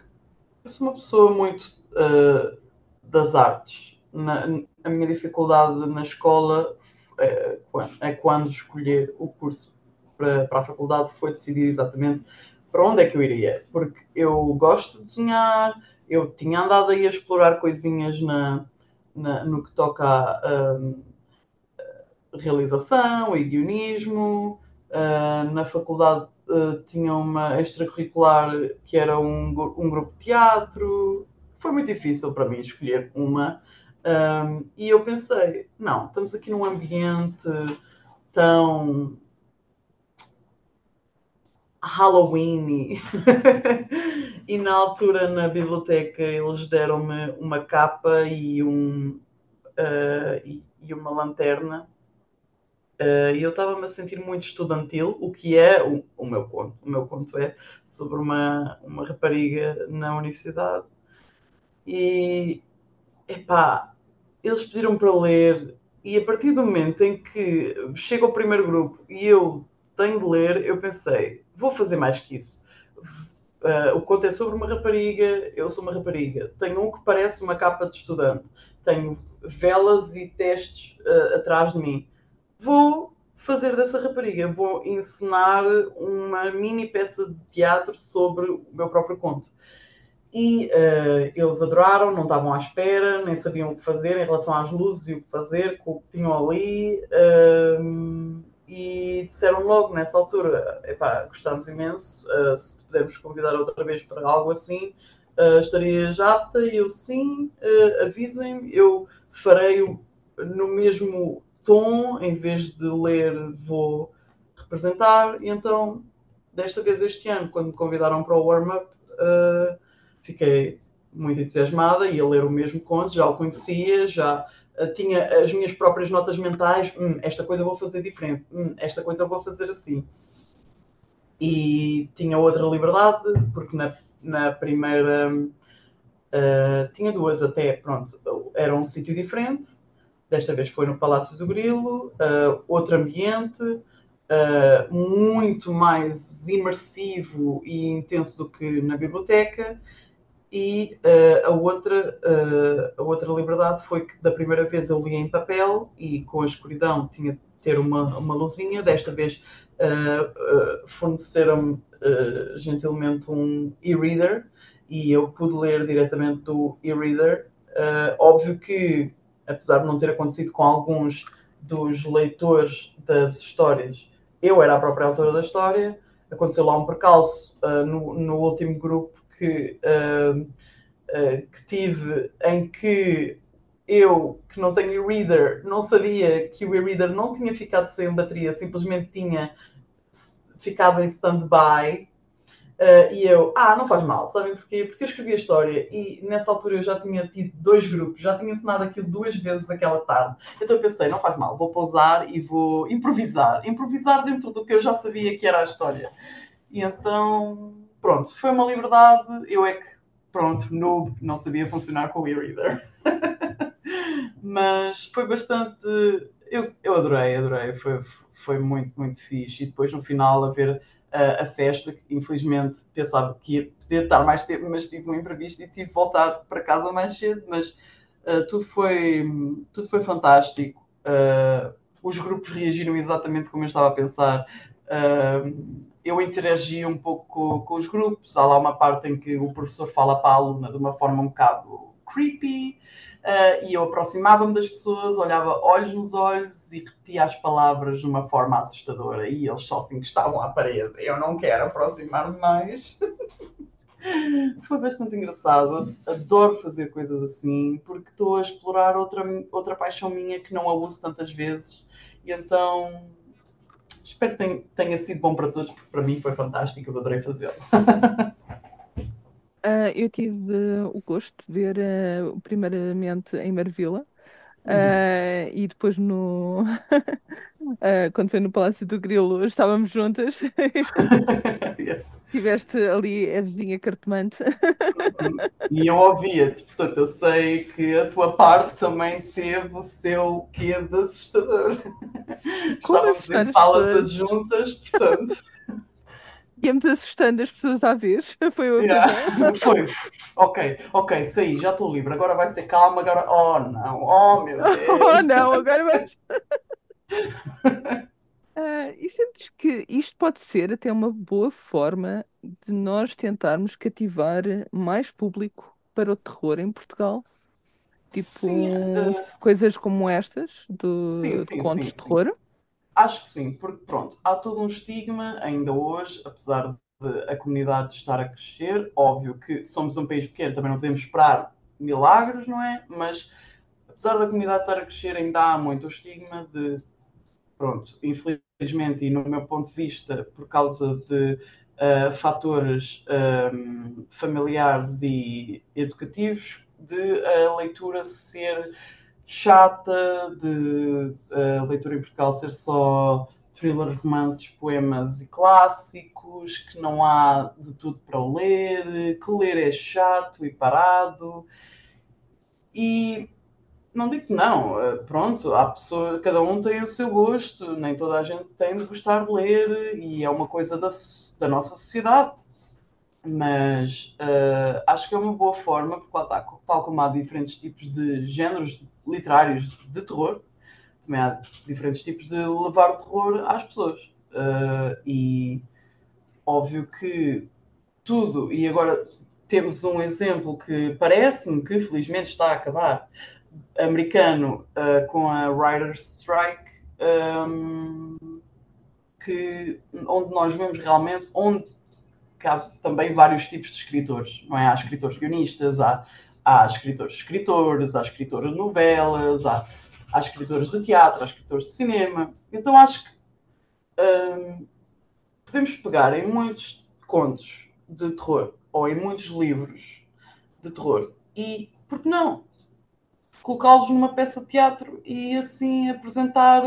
eu sou uma pessoa muito uh, das artes. Na, a minha dificuldade na escola é, é quando escolher o curso para, para a faculdade foi decidir exatamente para onde é que eu iria. Porque eu gosto de desenhar, eu tinha andado aí a explorar coisinhas na, na no que toca a, a realização e guionismo. Uh, na faculdade uh, tinha uma extracurricular que era um, um grupo de teatro. Foi muito difícil para mim escolher uma. Um, e eu pensei, não, estamos aqui num ambiente tão Halloween e na altura na biblioteca eles deram-me uma capa e, um, uh, e, e uma lanterna Uh, e eu estava-me a sentir muito estudantil, o que é o, o, meu conto. O meu conto é sobre uma, uma rapariga na universidade. E, epá, eles pediram para ler, e a partir do momento em que chega o primeiro grupo e eu tenho de ler, eu pensei, vou fazer mais que isso. Uh, o conto é sobre uma rapariga, eu sou uma rapariga. Tenho um que parece uma capa de estudante. Tenho velas e testes uh, atrás de mim vou fazer dessa rapariga, vou ensinar uma mini peça de teatro sobre o meu próprio conto. E uh, eles adoraram, não estavam à espera, nem sabiam o que fazer em relação às luzes e o que fazer com o que tinham ali. Uh, e disseram logo nessa altura: epá, gostamos imenso, uh, se te pudermos convidar outra vez para algo assim, uh, estarias apta? E eu sim, avisem-me, eu farei no mesmo tom, em vez de ler, vou representar. E então, desta vez este ano, quando me convidaram para o warm-up, fiquei muito entusiasmada, ia ler o mesmo conto, já o conhecia, já uh, tinha as minhas próprias notas mentais, hum, esta coisa eu vou fazer diferente, hum, esta coisa eu vou fazer assim. E tinha outra liberdade, porque na, na primeira uh, tinha duas até, pronto, era um sítio diferente, Desta vez foi no Palácio do Grilo, uh, outro ambiente, uh, muito mais imersivo e intenso do que na biblioteca. E uh, a, outra, a outra liberdade foi que da primeira vez eu li em papel e com a escuridão tinha de ter uma, uma luzinha. Desta vez forneceram-me gentilmente um e-reader e eu pude ler diretamente do e-reader. óbvio que apesar de não ter acontecido com alguns dos leitores das histórias, eu era a própria autora da história. Aconteceu lá um percalço uh, no, no, último grupo que, uh, uh, que tive, em que eu, que não tenho e-reader, não sabia que o e-reader não tinha ficado sem bateria, simplesmente tinha ficado em stand-by Uh, e eu, ah, não faz mal, sabem porquê? Porque eu escrevi a história e nessa altura eu já tinha tido dois grupos, já tinha ensinado aquilo duas vezes naquela tarde. Então eu pensei, não faz mal, vou pausar e vou improvisar. Improvisar dentro do que eu já sabia que era a história. E então, pronto, foi uma liberdade. Eu é que, pronto, noob, não sabia funcionar com o e-reader. Mas foi bastante. Eu, eu adorei, adorei. Foi, foi muito, muito fixe. E depois no final a ver a, a festa, que infelizmente pensava que ia poder estar mais tempo, mas tive um imprevisto e tive de voltar para casa mais cedo, mas uh, tudo, foi, tudo foi fantástico. Uh, os grupos reagiram exatamente como eu estava a pensar. Uh, eu interagi um pouco com, com, os grupos. Há lá uma parte em que o professor fala para a aluna de uma forma um bocado creepy. Uh, e eu aproximava-me das pessoas, olhava olhos nos olhos e repetia as palavras de uma forma assustadora. E eles só se encostavam à parede. Eu não quero aproximar-me mais. Foi bastante engraçado. Adoro fazer coisas assim, porque estou a explorar outra, outra paixão minha que não a uso tantas vezes E então espero que tenha, sido bom para todos, porque para mim foi fantástico, eu adorei fazê-lo. Uh, eu tive uh, o gosto de ver uh, primeiramente em Marvila uhum. e depois no quando foi no Palácio do Grilo estávamos juntas. Tiveste ali a vizinha cartomante. e eu ouvia-te, portanto eu sei que a tua parte também teve o seu quê de assustador. Como Estávamos em salas adjuntas, portanto. Íamos assustando as pessoas à vez. Foi o yeah. Foi. Ok, ok, saí, já estou livre. Agora vai ser calma. Agora. Oh não, oh meu Deus. oh não, agora vai. Uh, e sentes que isto pode ser até uma boa forma de nós tentarmos cativar mais público para o terror em Portugal? Tipo, sim, uh, coisas como estas, do, sim, sim, de contos de terror? Acho que sim, porque pronto, há todo um estigma ainda hoje, apesar de a comunidade estar a crescer. Óbvio que somos um país pequeno, também não podemos esperar milagres, não é? Mas apesar da comunidade estar a crescer, ainda há muito o estigma de, pronto, infelizmente, e no meu ponto de vista, por causa de uh, fatores um, ehm, familiares e educativos, de a leitura ser chata de uh, leitura em Portugal ser só thrillers, romances, poemas e clássicos, que não há de tudo para ler, que ler é chato e parado. E não digo que não, eh, pronto, há pessoas, cada um tem o seu gosto, nem toda a gente tem de gostar de ler e é uma coisa da, da nossa sociedade mas uh, acho que é uma boa forma, porque lá está, tal como há diferentes tipos de géneros literários de terror, também há diferentes tipos de levar o terror às pessoas. Uh, e óbvio que tudo, e agora temos um exemplo que parece-me que felizmente está a acabar, americano uh, com a Writer's Strike, um, que, onde nós vemos realmente onde há também vários tipos de escritores, não é? Há escritores guionistas, há, há escritores escritores, há escritores de novelas, há, há escritores de teatro, há escritores de cinema. Então acho que hum, podemos pegar em muitos contos de terror ou em muitos livros de terror e, por que não, colocá-los numa peça de teatro e assim apresentar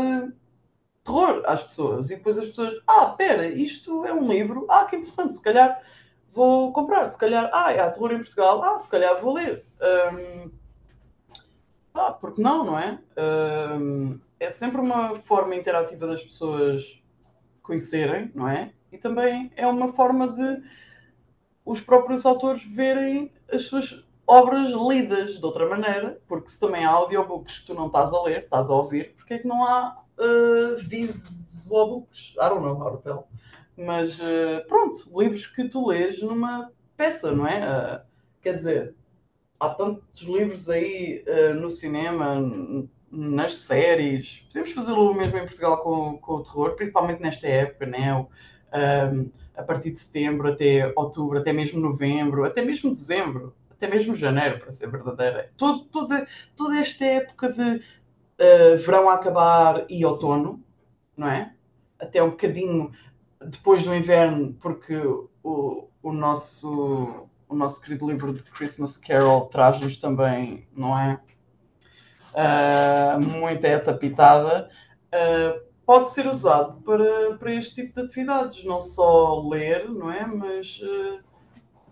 terror às pessoas. E depois as pessoas, ah, pera, isto é um livro, ah, que interessante, se calhar vou comprar, se calhar, ah, há terror em Portugal, ah, se calhar vou ler. Um, ah, porque não, não é? Um, é sempre uma forma interativa das pessoas conhecerem, não é? E também é uma forma de os próprios autores verem as suas obras lidas de outra maneira, porque se também há audiobooks que tu não estás a ler, estás a ouvir, porque é que não há uh, visual books. I don't know how. Mas uh, pronto, livros que tu lês numa peça, não é? Uh, quer dizer, há tantos livros aí uh, no cinema, nas séries. Podemos fazê-lo mesmo em Portugal com, com o terror, principalmente nesta época, né? Um, a partir de setembro até outubro, até mesmo novembro, até mesmo dezembro, até mesmo janeiro, para ser verdadeira. Todo, toda, toda esta época de uh, verão a acabar e outono, não é? Até um bocadinho depois do inverno, porque o, o, nosso, o nosso querido livro de Christmas Carol traz-nos também, não é? Uh, muito essa pitada. Uh, pode ser usado para, para este tipo de atividades, não só ler, não é? Mas uh,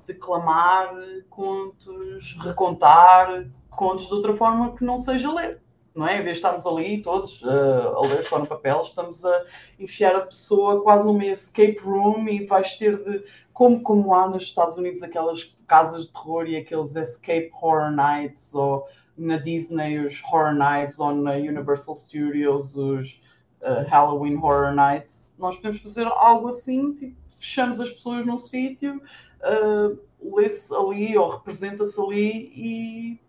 declamar contos, recontar contos de outra forma que não seja ler não é? Em vez de estarmos ali todos uh, a ler só no papel, estamos a enfiar a pessoa quase numa escape room e vais ter de, como, como há nos Estados Unidos aquelas casas de terror e aqueles escape horror nights, ou na Disney os horror nights, ou na Universal Studios os uh, Halloween horror nights, nós podemos fazer algo assim, tipo, fechamos as pessoas num sítio, uh, lê-se ali ou representa-se ali e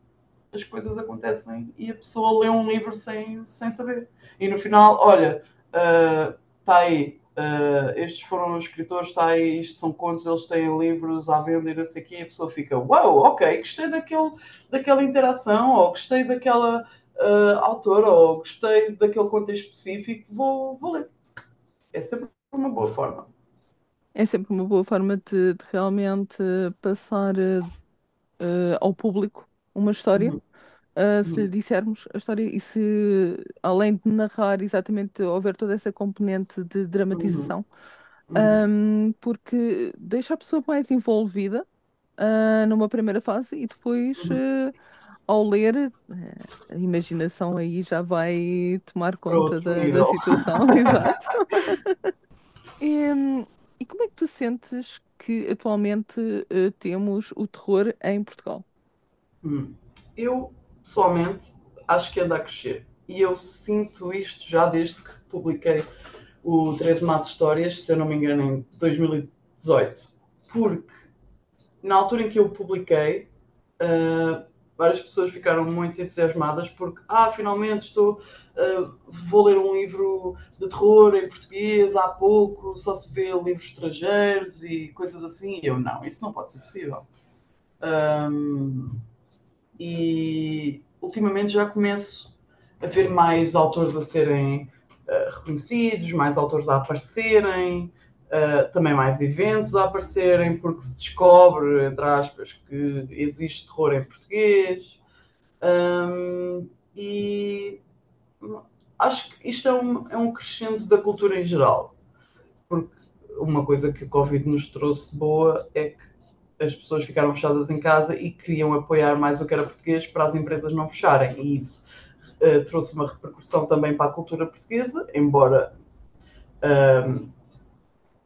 as coisas acontecem e a pessoa lê um livro sem, sem saber. E no final, olha, está uh, aí, uh, estes foram os escritores, está aí, isto são contos, eles têm livros à venda e não sei o quê, e a pessoa fica, uau, wow, ok, gostei daquele, daquela interação, ou gostei daquela uh, autor ou gostei daquele contexto específico, vou, vou ler. É sempre uma boa forma. É sempre uma boa forma de, de realmente passar uh, ao público uma história. Uhum. Uh, se lhe uhum. dissermos a história e se, além de narrar exatamente, houver toda essa componente de dramatização, uhum. um, porque deixa a pessoa mais envolvida uh, numa primeira fase e depois, uh, ao ler, a imaginação aí já vai tomar conta da, da, situação. Exato. e, e, como é que tu sentes que atualmente temos o terror em Portugal? Hum. Eu pessoalmente, acho que anda a crescer. E eu sinto isto já desde que publiquei o 13 Más Histórias, se eu não me engano, em 2018. Porque na altura em que eu publiquei, uh, várias pessoas ficaram muito entusiasmadas porque, ah, finalmente estou, uh, vou ler um livro de terror em português há pouco, só se vê livros estrangeiros e coisas assim. E eu, não, isso não pode ser possível. Um, e ultimamente já começo a ver mais autores a serem uh, reconhecidos, mais autores a aparecerem, uh, também mais eventos a aparecerem, porque se descobre, entre aspas, que existe terror em português. Um, e acho que isto é um, é um crescendo da cultura em geral, porque uma coisa que o Covid nos trouxe boa é que as pessoas ficaram fechadas em casa e queriam apoiar mais o que era português para as empresas não fecharem. E isso uh, trouxe uma repercussão também para a cultura portuguesa, embora uh,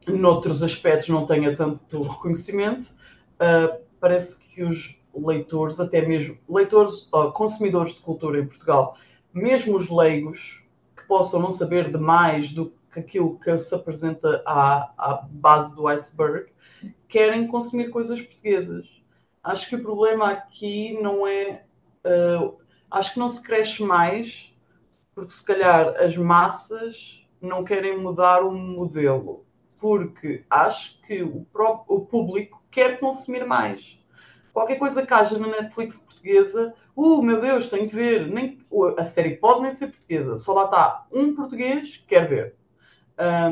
noutros aspectos não tenha tanto reconhecimento. Uh, parece que os leitores, até mesmo leitores, uh, consumidores de cultura em Portugal, mesmo os leigos, que possam não saber demais do que aquilo que se apresenta à, à base do iceberg, querem consumir coisas portuguesas. Acho que o problema aqui não é. Uh, acho que não se cresce mais porque, se calhar, as massas não querem mudar o modelo. Porque acho que o, próprio, o público quer consumir mais. Qualquer coisa que haja na Netflix portuguesa, uh, meu Deus, tenho que ver. Nem, a série pode nem ser portuguesa, só lá está um português que quer ver.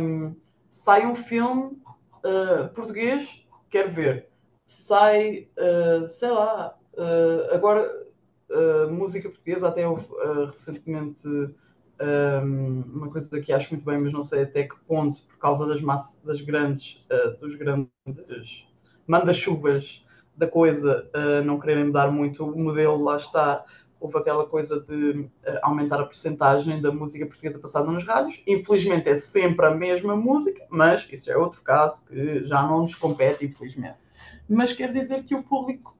Um, sai um filme uh, português, quero ver. Sai, uh, sei lá, uh, agora música portuguesa, até houve recentemente um, coisa que acho muito bem, mas não sei até que ponto, por causa das massas, das grandes, dos grandes manda-chuvas da coisa, não quererem mudar muito o modelo, lá está houve aquela coisa de uh, aumentar a percentagem da música portuguesa passada nas rádios. Infelizmente é sempre a mesma música, mas isso é outro caso que já não nos compete, infelizmente. Mas quer dizer que o público,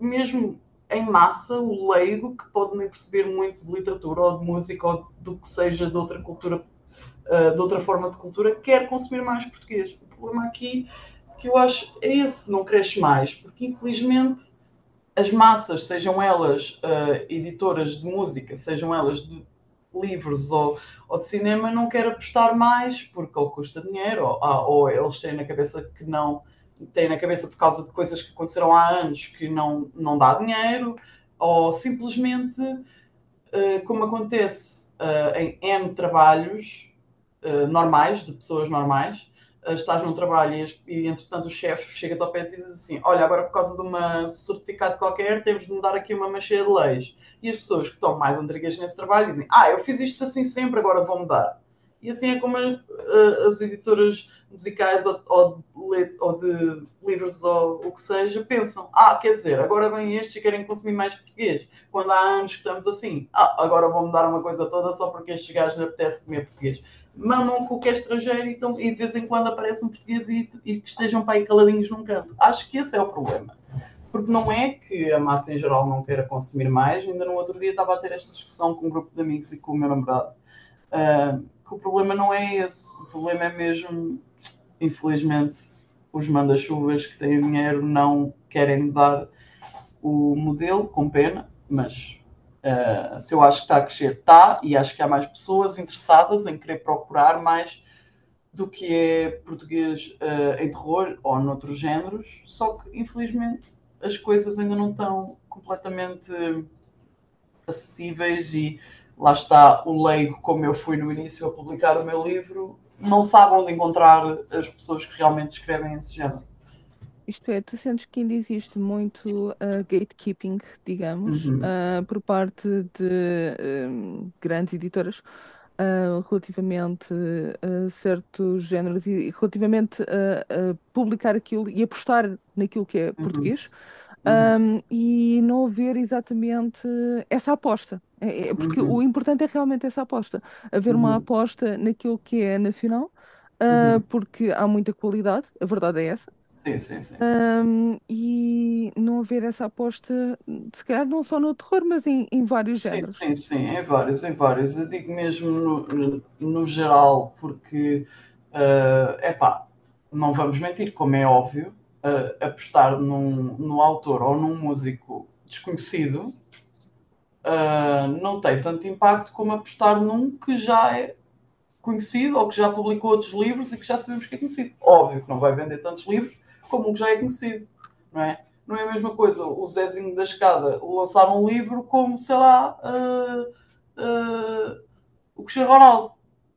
mesmo em massa, o leigo, que pode nem perceber muito de literatura ou de música ou do que seja de outra cultura, uh, de outra forma de cultura, quer consumir mais português. O problema aqui que eu acho é esse, não cresce mais, porque infelizmente as massas, sejam elas uh, editoras de música, sejam elas de livros ou, ou, de cinema, não querem apostar mais porque ou custa dinheiro, ou, ou eles têm na cabeça que não têm na cabeça por causa de coisas que aconteceram há anos que não, não dá dinheiro, ou simplesmente, uh, como acontece uh, em N trabalhos normais, de pessoas normais, estás num trabalho e, e entretanto o chefe chega-te ao pé e diz assim: Olha, agora por causa de um certificado qualquer, temos de mudar aqui uma mancheia de leis. E as pessoas que estão mais antigas nesse trabalho dizem: Ah, eu fiz isto assim sempre, agora vou mudar. E assim é como as editoras musicais ou, ou, ou, de livros ou o que seja pensam: Ah, quer dizer, agora vêm estes e querem consumir mais português. Quando há anos que estamos assim: Ah, agora vou mudar uma coisa toda só porque estes gajos não apetece comer português mamam com o que é estrangeiro e, então, e de vez em quando aparece um português e, e, que estejam para aí caladinhos num canto. Acho que esse é o problema. Porque não é que a massa em geral não queira consumir mais. Ainda no outro dia estava a ter esta discussão com um grupo de amigos e com o meu namorado. Uh, que o problema não é esse. O problema é mesmo, infelizmente, os manda-chuvas que têm dinheiro não querem mudar o modelo, com pena, mas Uh, se eu acho que está a crescer, está, e acho que há mais pessoas interessadas em querer procurar mais do que é português uh, em terror ou noutros géneros, só que infelizmente as coisas ainda não estão completamente acessíveis e lá está o leigo, como eu fui no início a publicar o meu livro, não sabe onde encontrar as pessoas que realmente escrevem esse género. Isto é, tu sentes que ainda existe muito uh, gatekeeping, digamos, uhum. uh, por parte de uh, grandes editoras relativamente a certos géneros e relativamente a, a, publicar aquilo e apostar naquilo que é uhum. português. Uhum. Um, e não haver exatamente essa aposta. É, é porque uhum. o importante é realmente essa aposta. Haver uma uhum. aposta naquilo que é nacional, uh, porque há muita qualidade, a verdade é essa. Sim, sim, sim. Um, e não haver essa aposta, se calhar não só no terror, mas em, em vários sim, géneros. Sim, sim, em vários, em vários. Eu digo mesmo no, no, no geral, porque, é uh, pá, não vamos mentir, como é óbvio, uh, apostar num, num autor ou num músico desconhecido uh, não tem tanto impacto como apostar num que já é conhecido ou que já publicou outros livros e que já sabemos que é conhecido. Óbvio que não vai vender tantos livros, como um que já é conhecido, não é? Não é a mesma coisa o Zezinho da Escada lançar um livro como, sei lá, uh, uh, o Cristiano Ronaldo.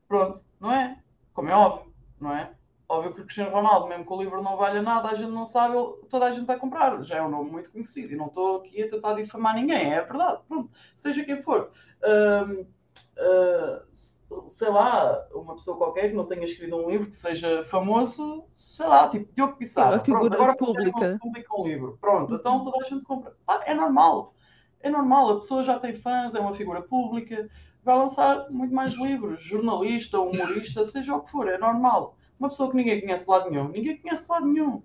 Pronto, não é? Como é óbvio, não é? Óbvio que o Cristiano Ronaldo, mesmo que o livro não valha nada, a gente não sabe, toda a gente vai comprar. Já é um nome muito conhecido e não estou aqui a tentar difamar ninguém, é verdade. Pronto, seja quem for. Uh, uh, sei lá, uma pessoa qualquer que não tenha escrito um livro que seja famoso, sei lá, tipo Diogo Pissarra. Uma figura Pronto, agora pública. publica um livro. Pronto, então uhum. toda a gente compra. Ah, é normal. É normal, a pessoa já tem fãs, é uma figura pública, vai lançar muito mais livros, jornalista, humorista, seja o que for, é normal. Uma pessoa que ninguém conhece de lado nenhum, ninguém conhece de lado nenhum.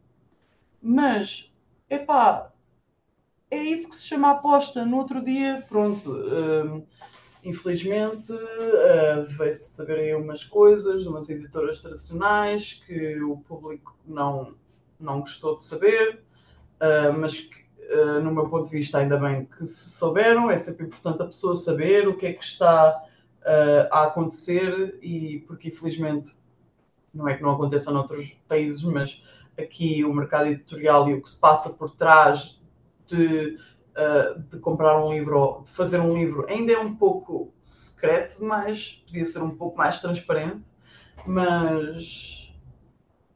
Mas, epá, é isso que se chama aposta. No outro dia, pronto. Hum, infelizmente, uh, veio-se saber aí umas coisas de umas editoras tradicionais que o público não, não gostou de saber, uh, mas que, uh, no meu ponto de vista, ainda bem que se souberam. É sempre importante a pessoa saber o que é que está a acontecer, e porque infelizmente não é que não aconteça noutros países, mas aqui o mercado editorial e o que se passa por trás de uh, de comprar um livro ou de fazer um livro ainda é um pouco secreto, mas podia ser um pouco mais transparente. Mas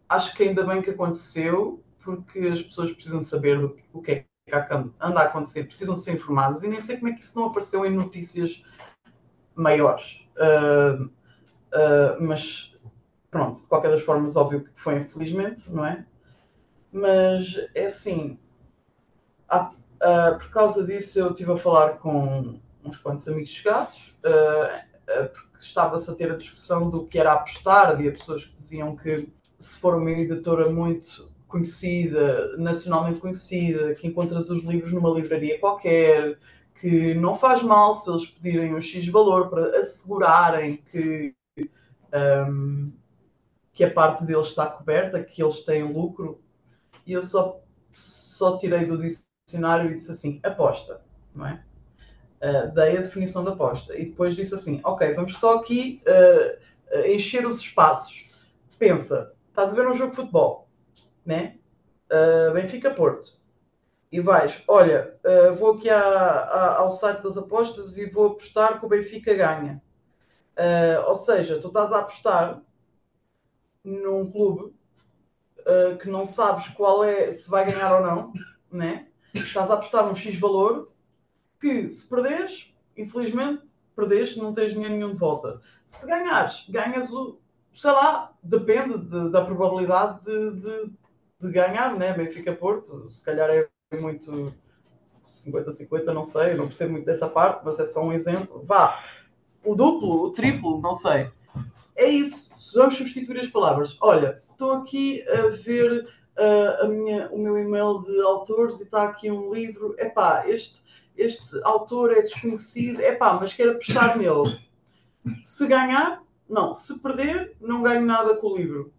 acho que ainda bem que aconteceu, porque as pessoas precisam saber do, o que é que anda a acontecer, precisam ser informadas e nem sei como é que isso não apareceu em notícias maiores. Uh, uh, mas pronto, de qualquer das formas, óbvio que foi infelizmente, não é? Mas é assim, há, Uh, por causa disso, eu estive a falar com uns quantos amigos chegados, uh, uh, porque estava-se a ter a discussão do que era apostar. Havia pessoas que diziam que, se for uma editora muito conhecida, nacionalmente conhecida, que encontras os livros numa livraria qualquer, que não faz mal se eles pedirem um X valor para assegurarem que, um, que a parte deles está coberta, que eles têm lucro. E eu só, só tirei do dicionário e disse assim, aposta, não é? Uh, dei a definição da aposta e depois disse assim, ok, vamos só aqui uh, encher os espaços. Pensa, estás a ver um jogo de futebol, né? Uh, Benfica-Porto. E vais, olha, vou aqui à, à, ao site das apostas e vou apostar que o Benfica ganha. ou seja, tu estás a apostar num clube que não sabes qual é, se vai ganhar ou não, né? estás a apostar um X valor que se perderes, infelizmente, perdeste, não tens dinheiro nenhum de volta. Se ganhares, ganhas o, sei lá, depende de, da probabilidade de, de, de, ganhar, né? Benfica Porto, se calhar é muito 50-50, não sei, não percebo muito dessa parte, mas é só um exemplo. Vá, o duplo, o triplo, não sei. É isso, vamos substituir as palavras. Olha, estou aqui a ver uh, a minha, o meu e-mail de autores e está aqui um livro. Epá, este, este autor é desconhecido, epá, mas quero apostar nele. Se ganhar, não. Se perder, não ganho nada com o livro.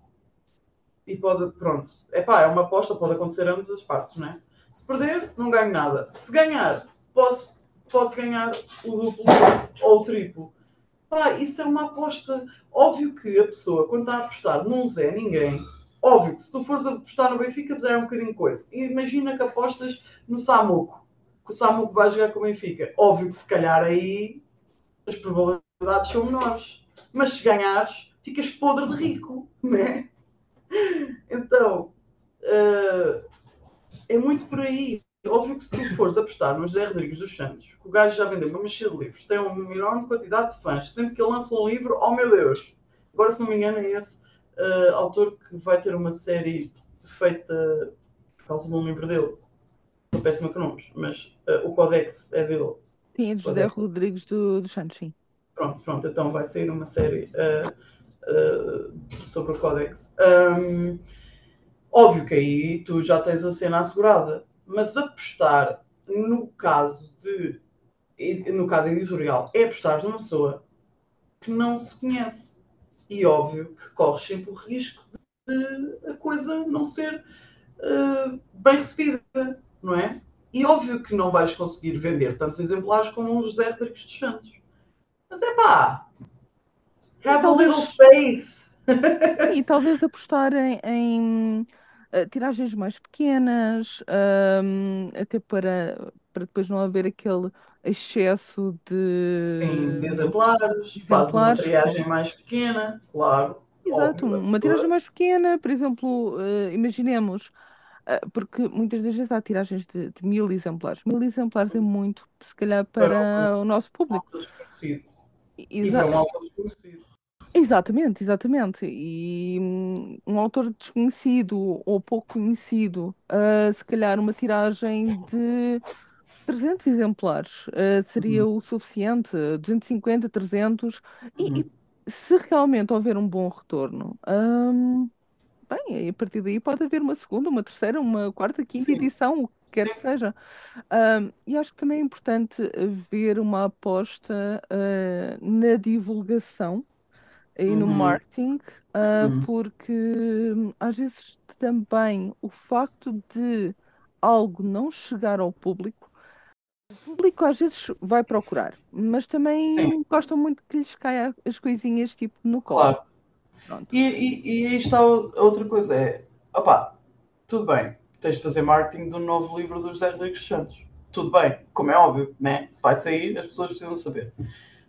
E pode, pronto. Epá, é uma aposta, pode acontecer ambas as partes, não é? Se perder, não ganho nada. Se ganhar, posso, posso ganhar o duplo ou o triplo. Pá, isso é uma aposta. Óbvio que a pessoa, quando está a apostar num Zé Ninguém, Óbvio que se tu fores apostar no Benfica já é um bocadinho coisa. Imagina que apostas no Samuco. que o Samu vai jogar com o Benfica. Óbvio que se calhar aí as probabilidades são menores. Mas se ganhares, ficas podre de rico, né? Então, uh, é muito por aí. Óbvio que se tu fores apostar no José Rodrigues dos Santos, que o gajo já vendeu uma mexida de livros, tem uma enorme quantidade de fãs, sempre que ele lança um livro, oh meu Deus! Agora, se não me engano, é esse uh, autor que vai ter uma série feita por causa de um livro dele. Estou péssima com nomes, mas uh, o Codex é dele. Sim, é de José Codex. Rodrigues do, do Santos, sim. Pronto, pronto, então vai sair uma série uh, sobre o Codex. Um, óbvio que aí tu já tens a cena assegurada, mas apostar no caso de no caso editorial é apostar numa pessoa que não se conhece e óbvio que corres sempre o risco de a coisa não ser uh, bem recebida, não é? E óbvio que não vais conseguir vender tantos exemplares como os José Rodrigues dos Santos. Mas é pá, have a little faith. e talvez apostar em, em uh, tiragens mais pequenas, um, até para, para depois não haver aquele excesso de, Sim, de exemplares, faz uma triagem mais pequena, claro. Exato, óbvio, uma tiragem mais pequena, por exemplo, uh, imaginemos, uh, porque muitas das vezes há tiragens de, de, mil exemplares. Mil exemplares é muito, se calhar, para, para o nosso público. Desconhecido. E para um autor desconhecido. Exatamente, exatamente. E hum, um autor desconhecido ou pouco conhecido, uh, se calhar uma tiragem de 300 exemplares uh, seria uhum. o suficiente, 250, 300, e, uhum. e, se realmente houver um bom retorno, um, bem, a partir daí pode haver uma segunda, uma terceira, uma quarta, quinta Sim. edição, o que quer Sim. que seja. Um, e acho que também é importante ver uma aposta uh, na divulgação e no Uhum. marketing, uh, Uhum. porque hum, às vezes também o facto de algo não chegar ao público o público às vezes vai procurar, mas também Sim, gostam muito que lhes caia as coisinhas tipo no colo. claro. Pronto. E, e, e aí está outra coisa, é, opá, tudo bem, tens de fazer marketing do novo livro do José Rodrigues Santos. Tudo bem, como é óbvio, né? Se vai sair, as pessoas precisam saber.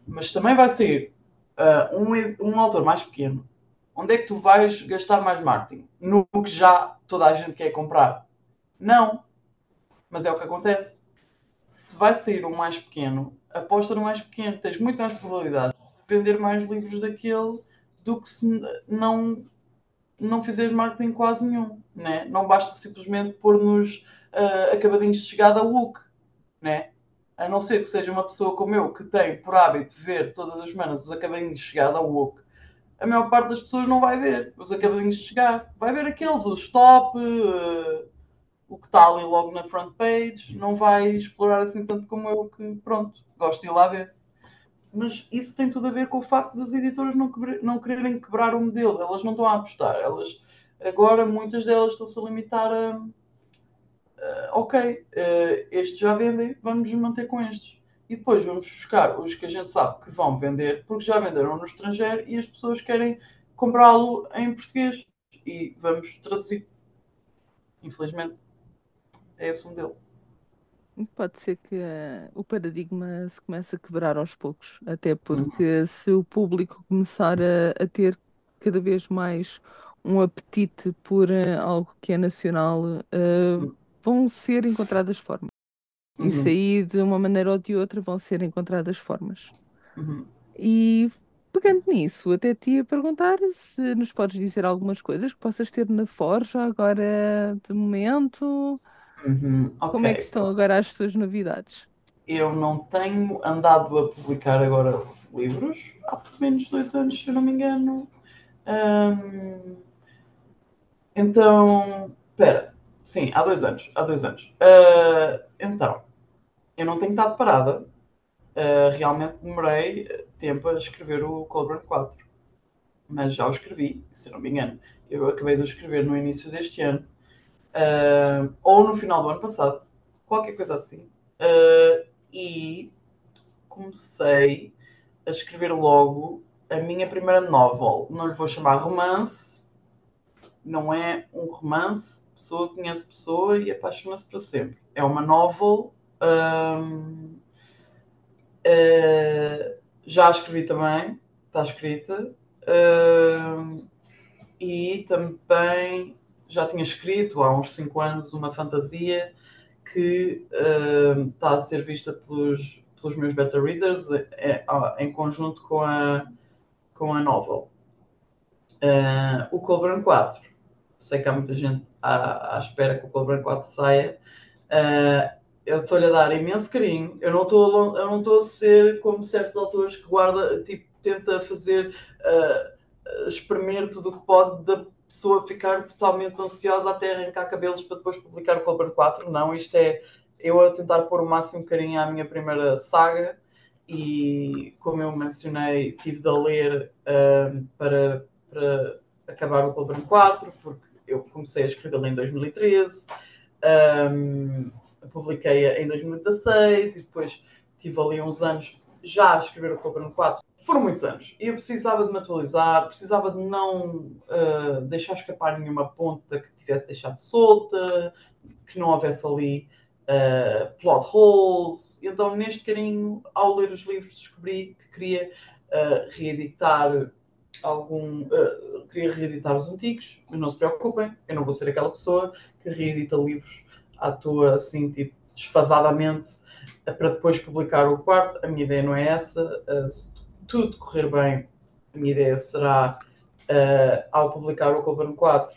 Mas também vai sair uh, um, um autor mais pequeno. Onde é que tu vais gastar mais marketing? No que já toda a gente quer comprar? Não. Mas é o que acontece se vai sair um mais pequeno, aposta no mais pequeno. Tens muito mais probabilidade de vender mais livros daquele do que se não, não fizeres marketing quase nenhum. Né? Não basta simplesmente pôr-nos uh, acabadinhos de chegada look. Né? A não ser que seja uma pessoa como eu, que tem por hábito ver todas as semanas os acabadinhos de chegada ao woke, a maior parte das pessoas não vai ver os acabadinhos de chegar. Vai ver aqueles, os top, uh, o que está ali logo na front page, não vai explorar assim tanto como eu, que pronto, gosto de ir lá ver. Mas isso tem tudo a ver com o facto das editoras não, não quererem quebrar o modelo, elas não estão a apostar, elas agora muitas delas estão-se a limitar a uh, ok, uh, estes já vendem, vamos manter com estes. E depois vamos buscar os que a gente sabe que vão vender, porque já venderam no estrangeiro e as pessoas querem comprá-lo em português. E vamos traduzir. Infelizmente é esse um dele. Pode ser que uh, o paradigma se comece a quebrar aos poucos, até porque uhum. se o público começar a, a, ter cada vez mais um apetite por uh, algo que é nacional, uh, vão ser encontradas formas. Uhum. Isso aí, de uma maneira ou de outra, vão ser encontradas formas. Uhum. E pegando nisso, até te ia perguntar se nos podes dizer algumas coisas que possas ter na Forja agora de momento. Uhum, Como é que estão agora as suas novidades? Eu não tenho andado a publicar agora livros há pelo menos dois anos, se eu não me engano. Um, então, espera, sim, há dois anos, há dois anos. Uh, então, eu não tenho estado parada. Uh, realmente demorei tempo a escrever o Colburn 4. Mas já o escrevi, se não me engano. Eu acabei de o escrever no início deste ano uh, ou no final do ano passado, qualquer coisa assim. E comecei a escrever logo a minha primeira novel. Não lhe vou chamar romance, não é um romance, pessoa conhece pessoa e apaixona-se para sempre. É uma novel Um, uh, já escrevi também, está escrita. Uh, e também já tinha escrito há uns 5 anos uma fantasia que uh, está a ser vista pelos, pelos meus beta readers é, em conjunto com a, com a novel. Uh, o Colburn 4. Sei que há muita gente à, à espera que o Colburn 4 saia. Uh, eu estou-lhe a dar imenso carinho. Eu não estou eu não estou a ser como certos autores que guarda, tipo, tenta fazer uh, espremer tudo o que pode da pessoa ficar totalmente ansiosa até arrancar cabelos para depois publicar o Colburn 4. Não, isto é eu a tentar pôr o máximo carinho à minha primeira saga e como eu mencionei, tive de ler uh, para, para acabar o Colburn 4, porque eu comecei a escrevê-la em 2013. Um, publiquei-a em 2016 e depois tive ali uns anos já a escrever o Cobra 4. Foram muitos anos e eu precisava de me atualizar, precisava de não uh, deixar escapar nenhuma ponta que tivesse deixado solta, que não houvesse ali uh, plot holes. Então, neste carinho, ao ler os livros, descobri que queria uh, reeditar algum. queria reeditar os antigos, mas não se preocupem, eu não vou ser aquela pessoa que reedita livros à toa, assim, tipo, desfasadamente, eh, para depois publicar o quarto. A minha ideia não é essa. Uh, se tudo correr bem, a minha ideia será, uh, ao publicar o Colburn 4,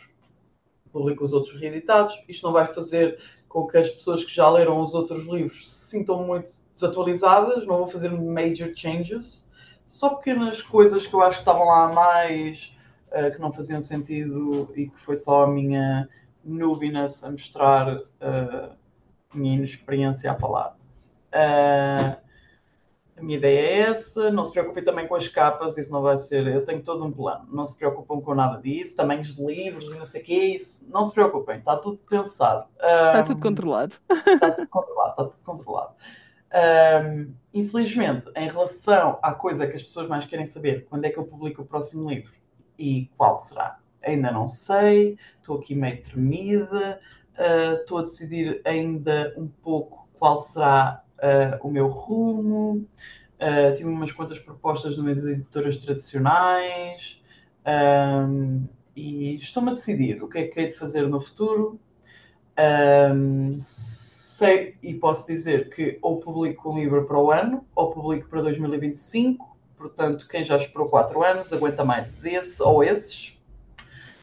publico os outros reeditados. Isto não vai fazer com que as pessoas que já leram os outros livros se sintam muito desatualizadas, não vou fazer major changes, só pequenas coisas que eu acho que estavam lá a mais, uh, que não faziam sentido e que foi só a minha nubiness a mostrar uh, a minha inexperiência a falar. Uh, a minha ideia é essa. Não se preocupem também com as capas, isso não vai ser. Eu tenho todo um plano. Não se preocupem com nada disso. Também os livros e não sei o que é isso. Não se preocupem, está tudo pensado. Um, está tudo controlado. Está tudo controlado, está tudo controlado. Um, infelizmente, em relação à coisa que as pessoas mais querem saber, quando é que eu publico o próximo livro e qual será? ainda não sei, estou aqui meio tremida, uh, estou a decidir ainda um pouco qual será uh, o meu rumo. Uh, tive umas quantas propostas de umas editoras tradicionais um, e estou-me a decidir o que é que hei de fazer no futuro. Um, sei e posso dizer que ou publico um livro para o ano ou publico para 2025. Portanto, quem já esperou 4 anos aguenta mais esse ou esses.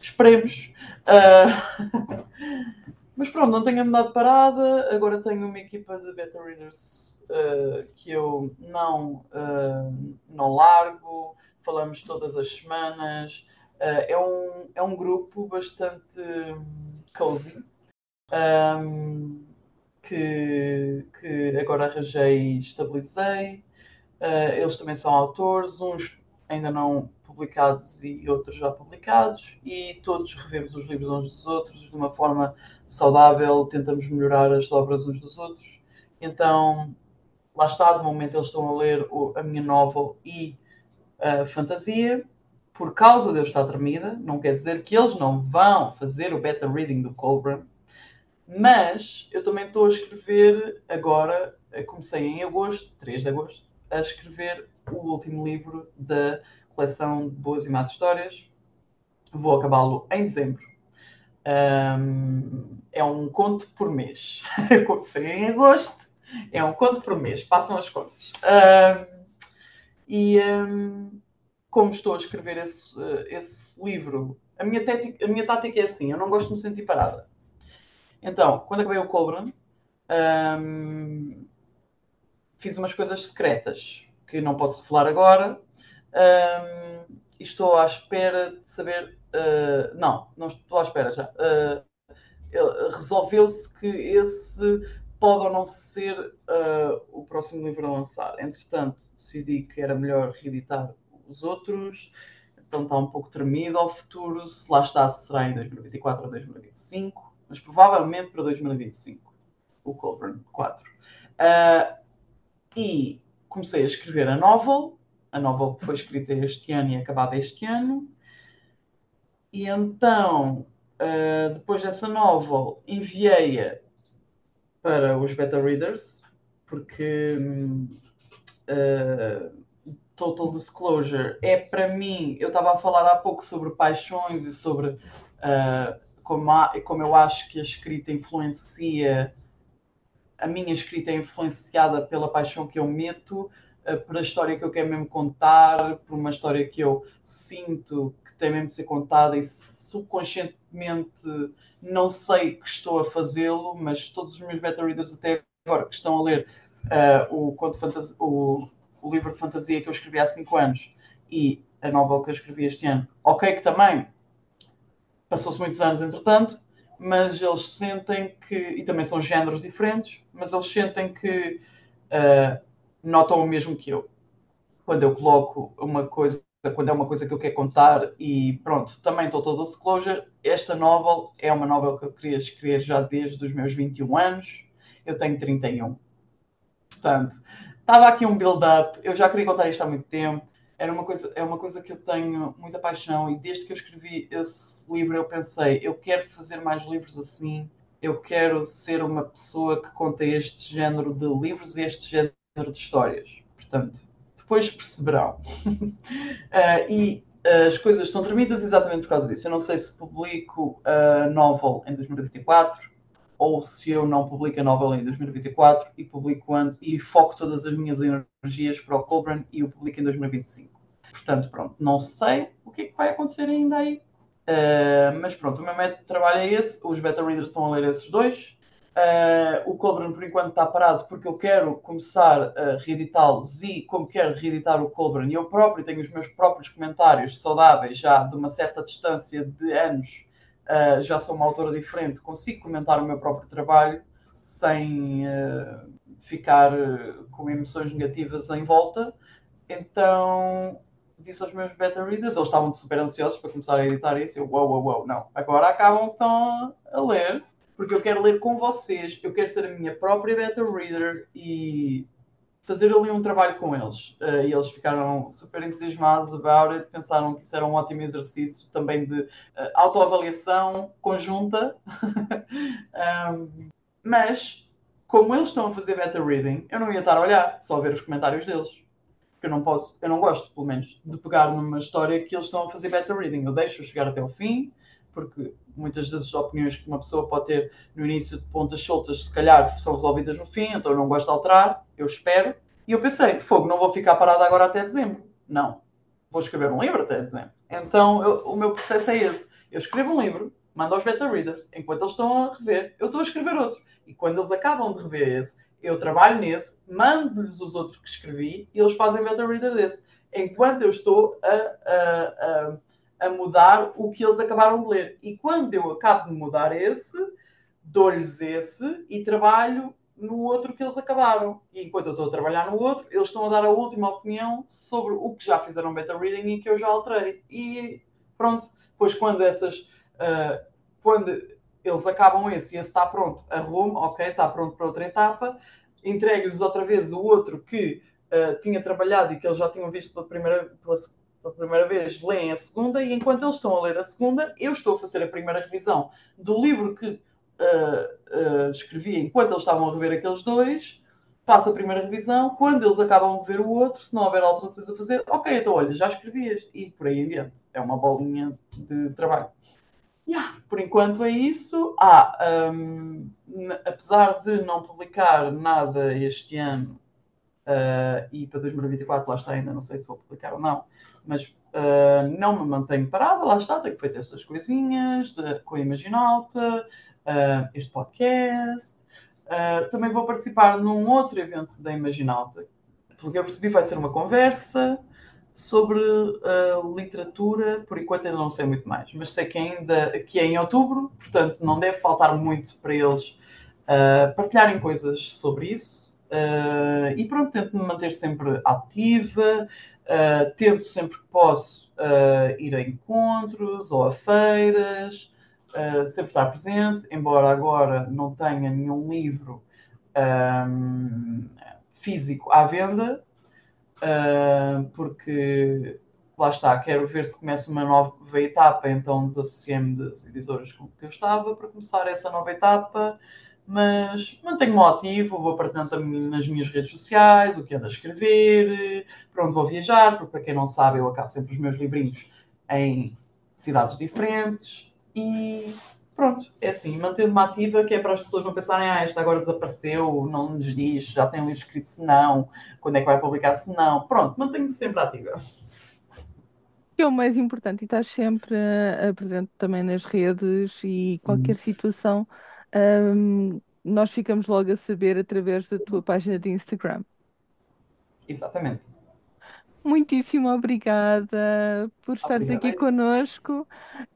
Esperemos. Uh... Mas pronto, não tenho andado parada. Agora tenho uma equipa de beta readers uh, que eu não, uh, não largo. Falamos todas as semanas. é, um, é um grupo bastante cozy. Um, que, que agora arranjei e estabilizei. eles também são autores, uns ainda não publicados e outros já publicados, e todos revemos os livros uns dos outros de uma forma saudável, tentamos melhorar as obras uns dos outros. Então, lá está, de momento eles estão a ler a minha novel e a fantasia, por causa de eu estar tremida, não quer dizer que eles não vão fazer o beta reading do Colburn, mas eu também estou a escrever agora, comecei em agosto, 3 de agosto, a escrever o último livro da coleção de boas e más histórias. Vou acabá-lo em dezembro. Um, é um conto por mês. Comecei em agosto. É um conto por mês. Passam as contas. Um, e um, como estou a escrever esse, esse livro, a minha, a minha tática é assim: eu não gosto de me sentir parada. Então, quando acabei o Colburn, fiz umas coisas secretas que não posso revelar agora, um, estou à espera de saber. Uh, não, não estou à espera já. Uh, Resolveu-se que esse pode ou não ser uh, o próximo livro a lançar. Entretanto, decidi que era melhor reeditar os outros, então está um pouco tremido ao futuro. Se lá está, será em 2024 ou 2025, mas provavelmente para 2025, o Colburn 4. Uh, e comecei a escrever a novel a novel foi escrita este ano e acabada este ano. E então, uh, depois dessa novel, enviei-a para os beta readers porque uh, Total Disclosure é para mim, eu estava a falar há pouco sobre paixões e sobre uh, como, como eu acho que a escrita influencia, a minha escrita é influenciada pela paixão que eu meto, uh, por a história que eu quero mesmo contar, por uma história que eu sinto que tem mesmo de ser contada e subconscientemente não sei que estou a fazê-lo, mas todos os meus beta readers até agora que estão a ler uh, o, conto o, o livro de fantasia que eu escrevi há 5 anos e a novela que eu escrevi este ano. Ok, que também passou-se muitos anos entretanto, mas eles sentem que, e também são géneros diferentes, mas eles sentem que uh, notam o mesmo que eu. Quando eu coloco uma coisa, quando é uma coisa que eu quero contar e pronto, também estou toda disclosure, esta novel é uma novel que eu queria escrever já desde os meus 21 anos, eu tenho 31. Portanto, estava aqui um build-up, eu já queria contar isto há muito tempo. Era uma coisa, é uma coisa que eu tenho muita paixão e desde que eu escrevi esse livro eu pensei, eu quero fazer mais livros assim, eu quero ser uma pessoa que conta este género de livros e este género de histórias. Portanto, depois perceberão. uh, e uh, as coisas estão tremidas exatamente por causa disso. Eu não sei se publico a novel em 2024 ou se eu não publico a novela em 2024 e publico antes, e foco todas as minhas energias para o Colburn e o publico em 2025. Portanto, pronto, não sei o que é que vai acontecer ainda aí. Uh, mas pronto, o meu método de trabalho é esse. Os beta readers estão a ler esses dois. Uh, o Colburn, por enquanto, está parado porque eu quero começar a reeditá-los e, como quero reeditar o Colburn, eu próprio tenho os meus próprios comentários saudáveis já de uma certa distância de anos uh, já sou uma autora diferente, consigo comentar o meu próprio trabalho sem uh, ficar uh, com emoções negativas em volta. Então disse aos meus beta readers, eles estavam super ansiosos para começar a editar isso. Eu, uau, uau, uau, não. Agora acabam que estão a ler, porque eu quero ler com vocês, eu quero ser a minha própria beta reader e fazer ali um trabalho com eles. Uh, e eles ficaram super entusiasmados about it, pensaram que isso era um ótimo exercício também de uh, autoavaliação conjunta. um, mas, como eles estão a fazer beta reading, eu não ia estar a olhar, só a ver os comentários deles. Porque eu não posso, eu não gosto, pelo menos, de pegar numa história que eles estão a fazer beta reading. Eu deixo chegar até o fim, porque muitas das opiniões que uma pessoa pode ter no início de pontas soltas, se calhar são resolvidas no fim, então eu não gosto de alterar, eu espero. E eu pensei, fogo, não vou ficar parado agora até dezembro. Não, vou escrever um livro até dezembro. Então eu, o meu processo é esse. Eu escrevo um livro, mando aos beta readers, enquanto eles estão a rever, eu estou a escrever outro. E quando eles acabam de rever esse, eu trabalho nesse, mando-lhes os outros que escrevi e eles fazem beta reader desse. Enquanto eu estou a, a, a a mudar o que eles acabaram de ler. E quando eu acabo de mudar esse, dou-lhes esse e trabalho no outro que eles acabaram. E enquanto eu estou a trabalhar no outro, eles estão a dar a última opinião sobre o que já fizeram beta reading e que eu já alterei. E pronto, pois quando essas. Uh, quando eles acabam esse e esse está pronto, arrumo, ok, está pronto para outra etapa, entrego-lhes outra vez o outro que uh, tinha trabalhado e que eles já tinham visto pela primeira, pela, pela primeira vez, leem a segunda e enquanto eles estão a ler a segunda, eu estou a fazer a primeira revisão do livro que uh, uh, escrevi enquanto eles estavam a rever aqueles dois, faço a primeira revisão, quando eles acabam de ver o outro, se não houver alterações a fazer, ok, então olha, já escrevi este, e por aí em diante. É uma bolinha de trabalho. Yeah, por enquanto é isso. Ah, um, apesar de não publicar nada este ano, uh, e para 2024 lá está, ainda não sei se vou publicar ou não, mas uh, não me mantenho parada, lá está, tenho feito estas coisinhas de, com a Imaginalta, uh, este podcast. Uh, também vou participar num outro evento da Imaginalta, porque eu percebi vai ser uma conversa sobre literatura, por enquanto ainda não sei muito mais, mas sei que ainda que é em outubro, portanto não deve faltar muito para eles partilharem coisas sobre isso. Uh, e pronto, tento me manter sempre ativa, Uh, tento sempre que posso uh, ir a encontros ou a feiras, uh, sempre estar presente, embora agora não tenha nenhum livro um, físico à venda, porque lá está, quero ver se começa uma nova etapa, então desassociei-me das editoras com que eu estava para começar essa nova etapa. Mas mantenho-me ativo, vou partilhando nas minhas redes sociais, o que ando a escrever, para onde vou viajar, porque para quem não sabe, eu acabo sempre os meus livrinhos em cidades diferentes e pronto, é assim, mantendo-me ativa, que é para as pessoas não pensarem, ah, esta agora desapareceu, não nos diz, já tem um livro escrito, se não, quando é que vai publicar, se não. Pronto, mantenho-me sempre ativa. Que é o mais importante e estás sempre uh, presente também nas redes e qualquer situação um, nós ficamos logo a saber através da tua página de Instagram. Exatamente. Muitíssimo obrigada por estares Obrigada. aqui conosco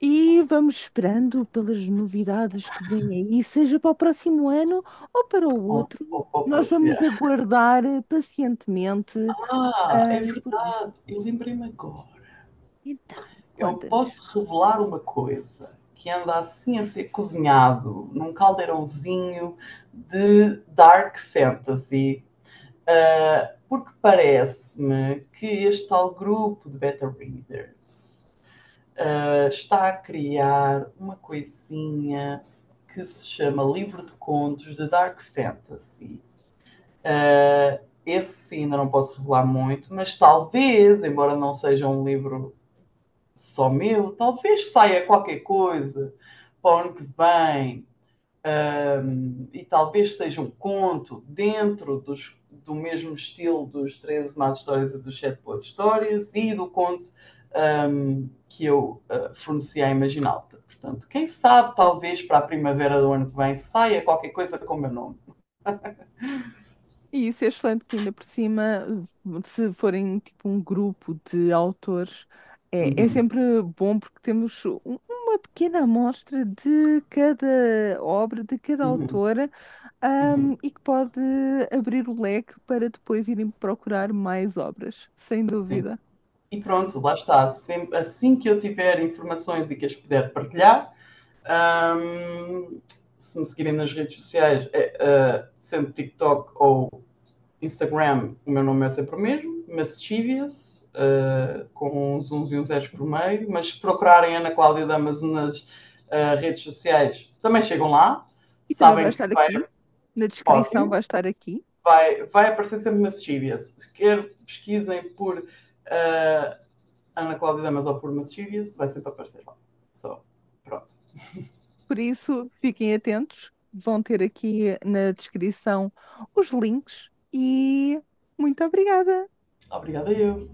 e vamos esperando pelas novidades que vêm aí, seja para o próximo ano ou para o outro. Oh, oh, oh, Nós vamos yeah. aguardar pacientemente. Ah, é Ah, por verdade, eu lembrei-me agora. Então, Eu posso revelar uma coisa que anda assim a ser cozinhado num caldeirãozinho de dark fantasy, Ah, porque parece-me que este tal grupo de beta readers ah, está a criar uma coisinha que se chama livro de contos de dark fantasy. Ah, esse ainda não posso revelar muito, mas talvez, embora não seja um livro só meu, talvez saia qualquer coisa para o ano que vem, ahm, e talvez seja um conto dentro dos- do mesmo estilo dos 13 más histórias e dos 7 boas histórias e do conto ahm, que eu ah, forneci à Imaginalta. Portanto, quem sabe, talvez para a primavera do ano que vem saia qualquer coisa com o meu nome. E isso é excelente, que ainda por cima, se forem tipo um grupo de autores, é, é Uhum. sempre bom porque temos um- uma pequena amostra de cada obra, de cada Uhum. autora, ahm, e que pode abrir o leque para depois irem procurar mais obras, sem dúvida. E pronto, lá está. Sempre, assim que eu tiver informações e que as puder partilhar, ahm, se me seguirem nas redes sociais, é, ah, sendo TikTok ou Instagram, o meu nome é sempre o mesmo, Mischievous, ah, com uns uns e uns zeros por meio, mas se procurarem Ana Cláudia Damas nas ah, redes sociais, também chegam lá. E Sabem vai que estar vai, aqui, na descrição Ótimo. vai estar aqui. vai, vai aparecer sempre Mischievous. Quer pesquisem por ah, Ana Cláudia Damas ou por Mischievous, vai sempre aparecer lá. Só, pronto. Por isso, fiquem atentos, vão ter aqui na descrição os links e muito obrigada. Obrigada eu.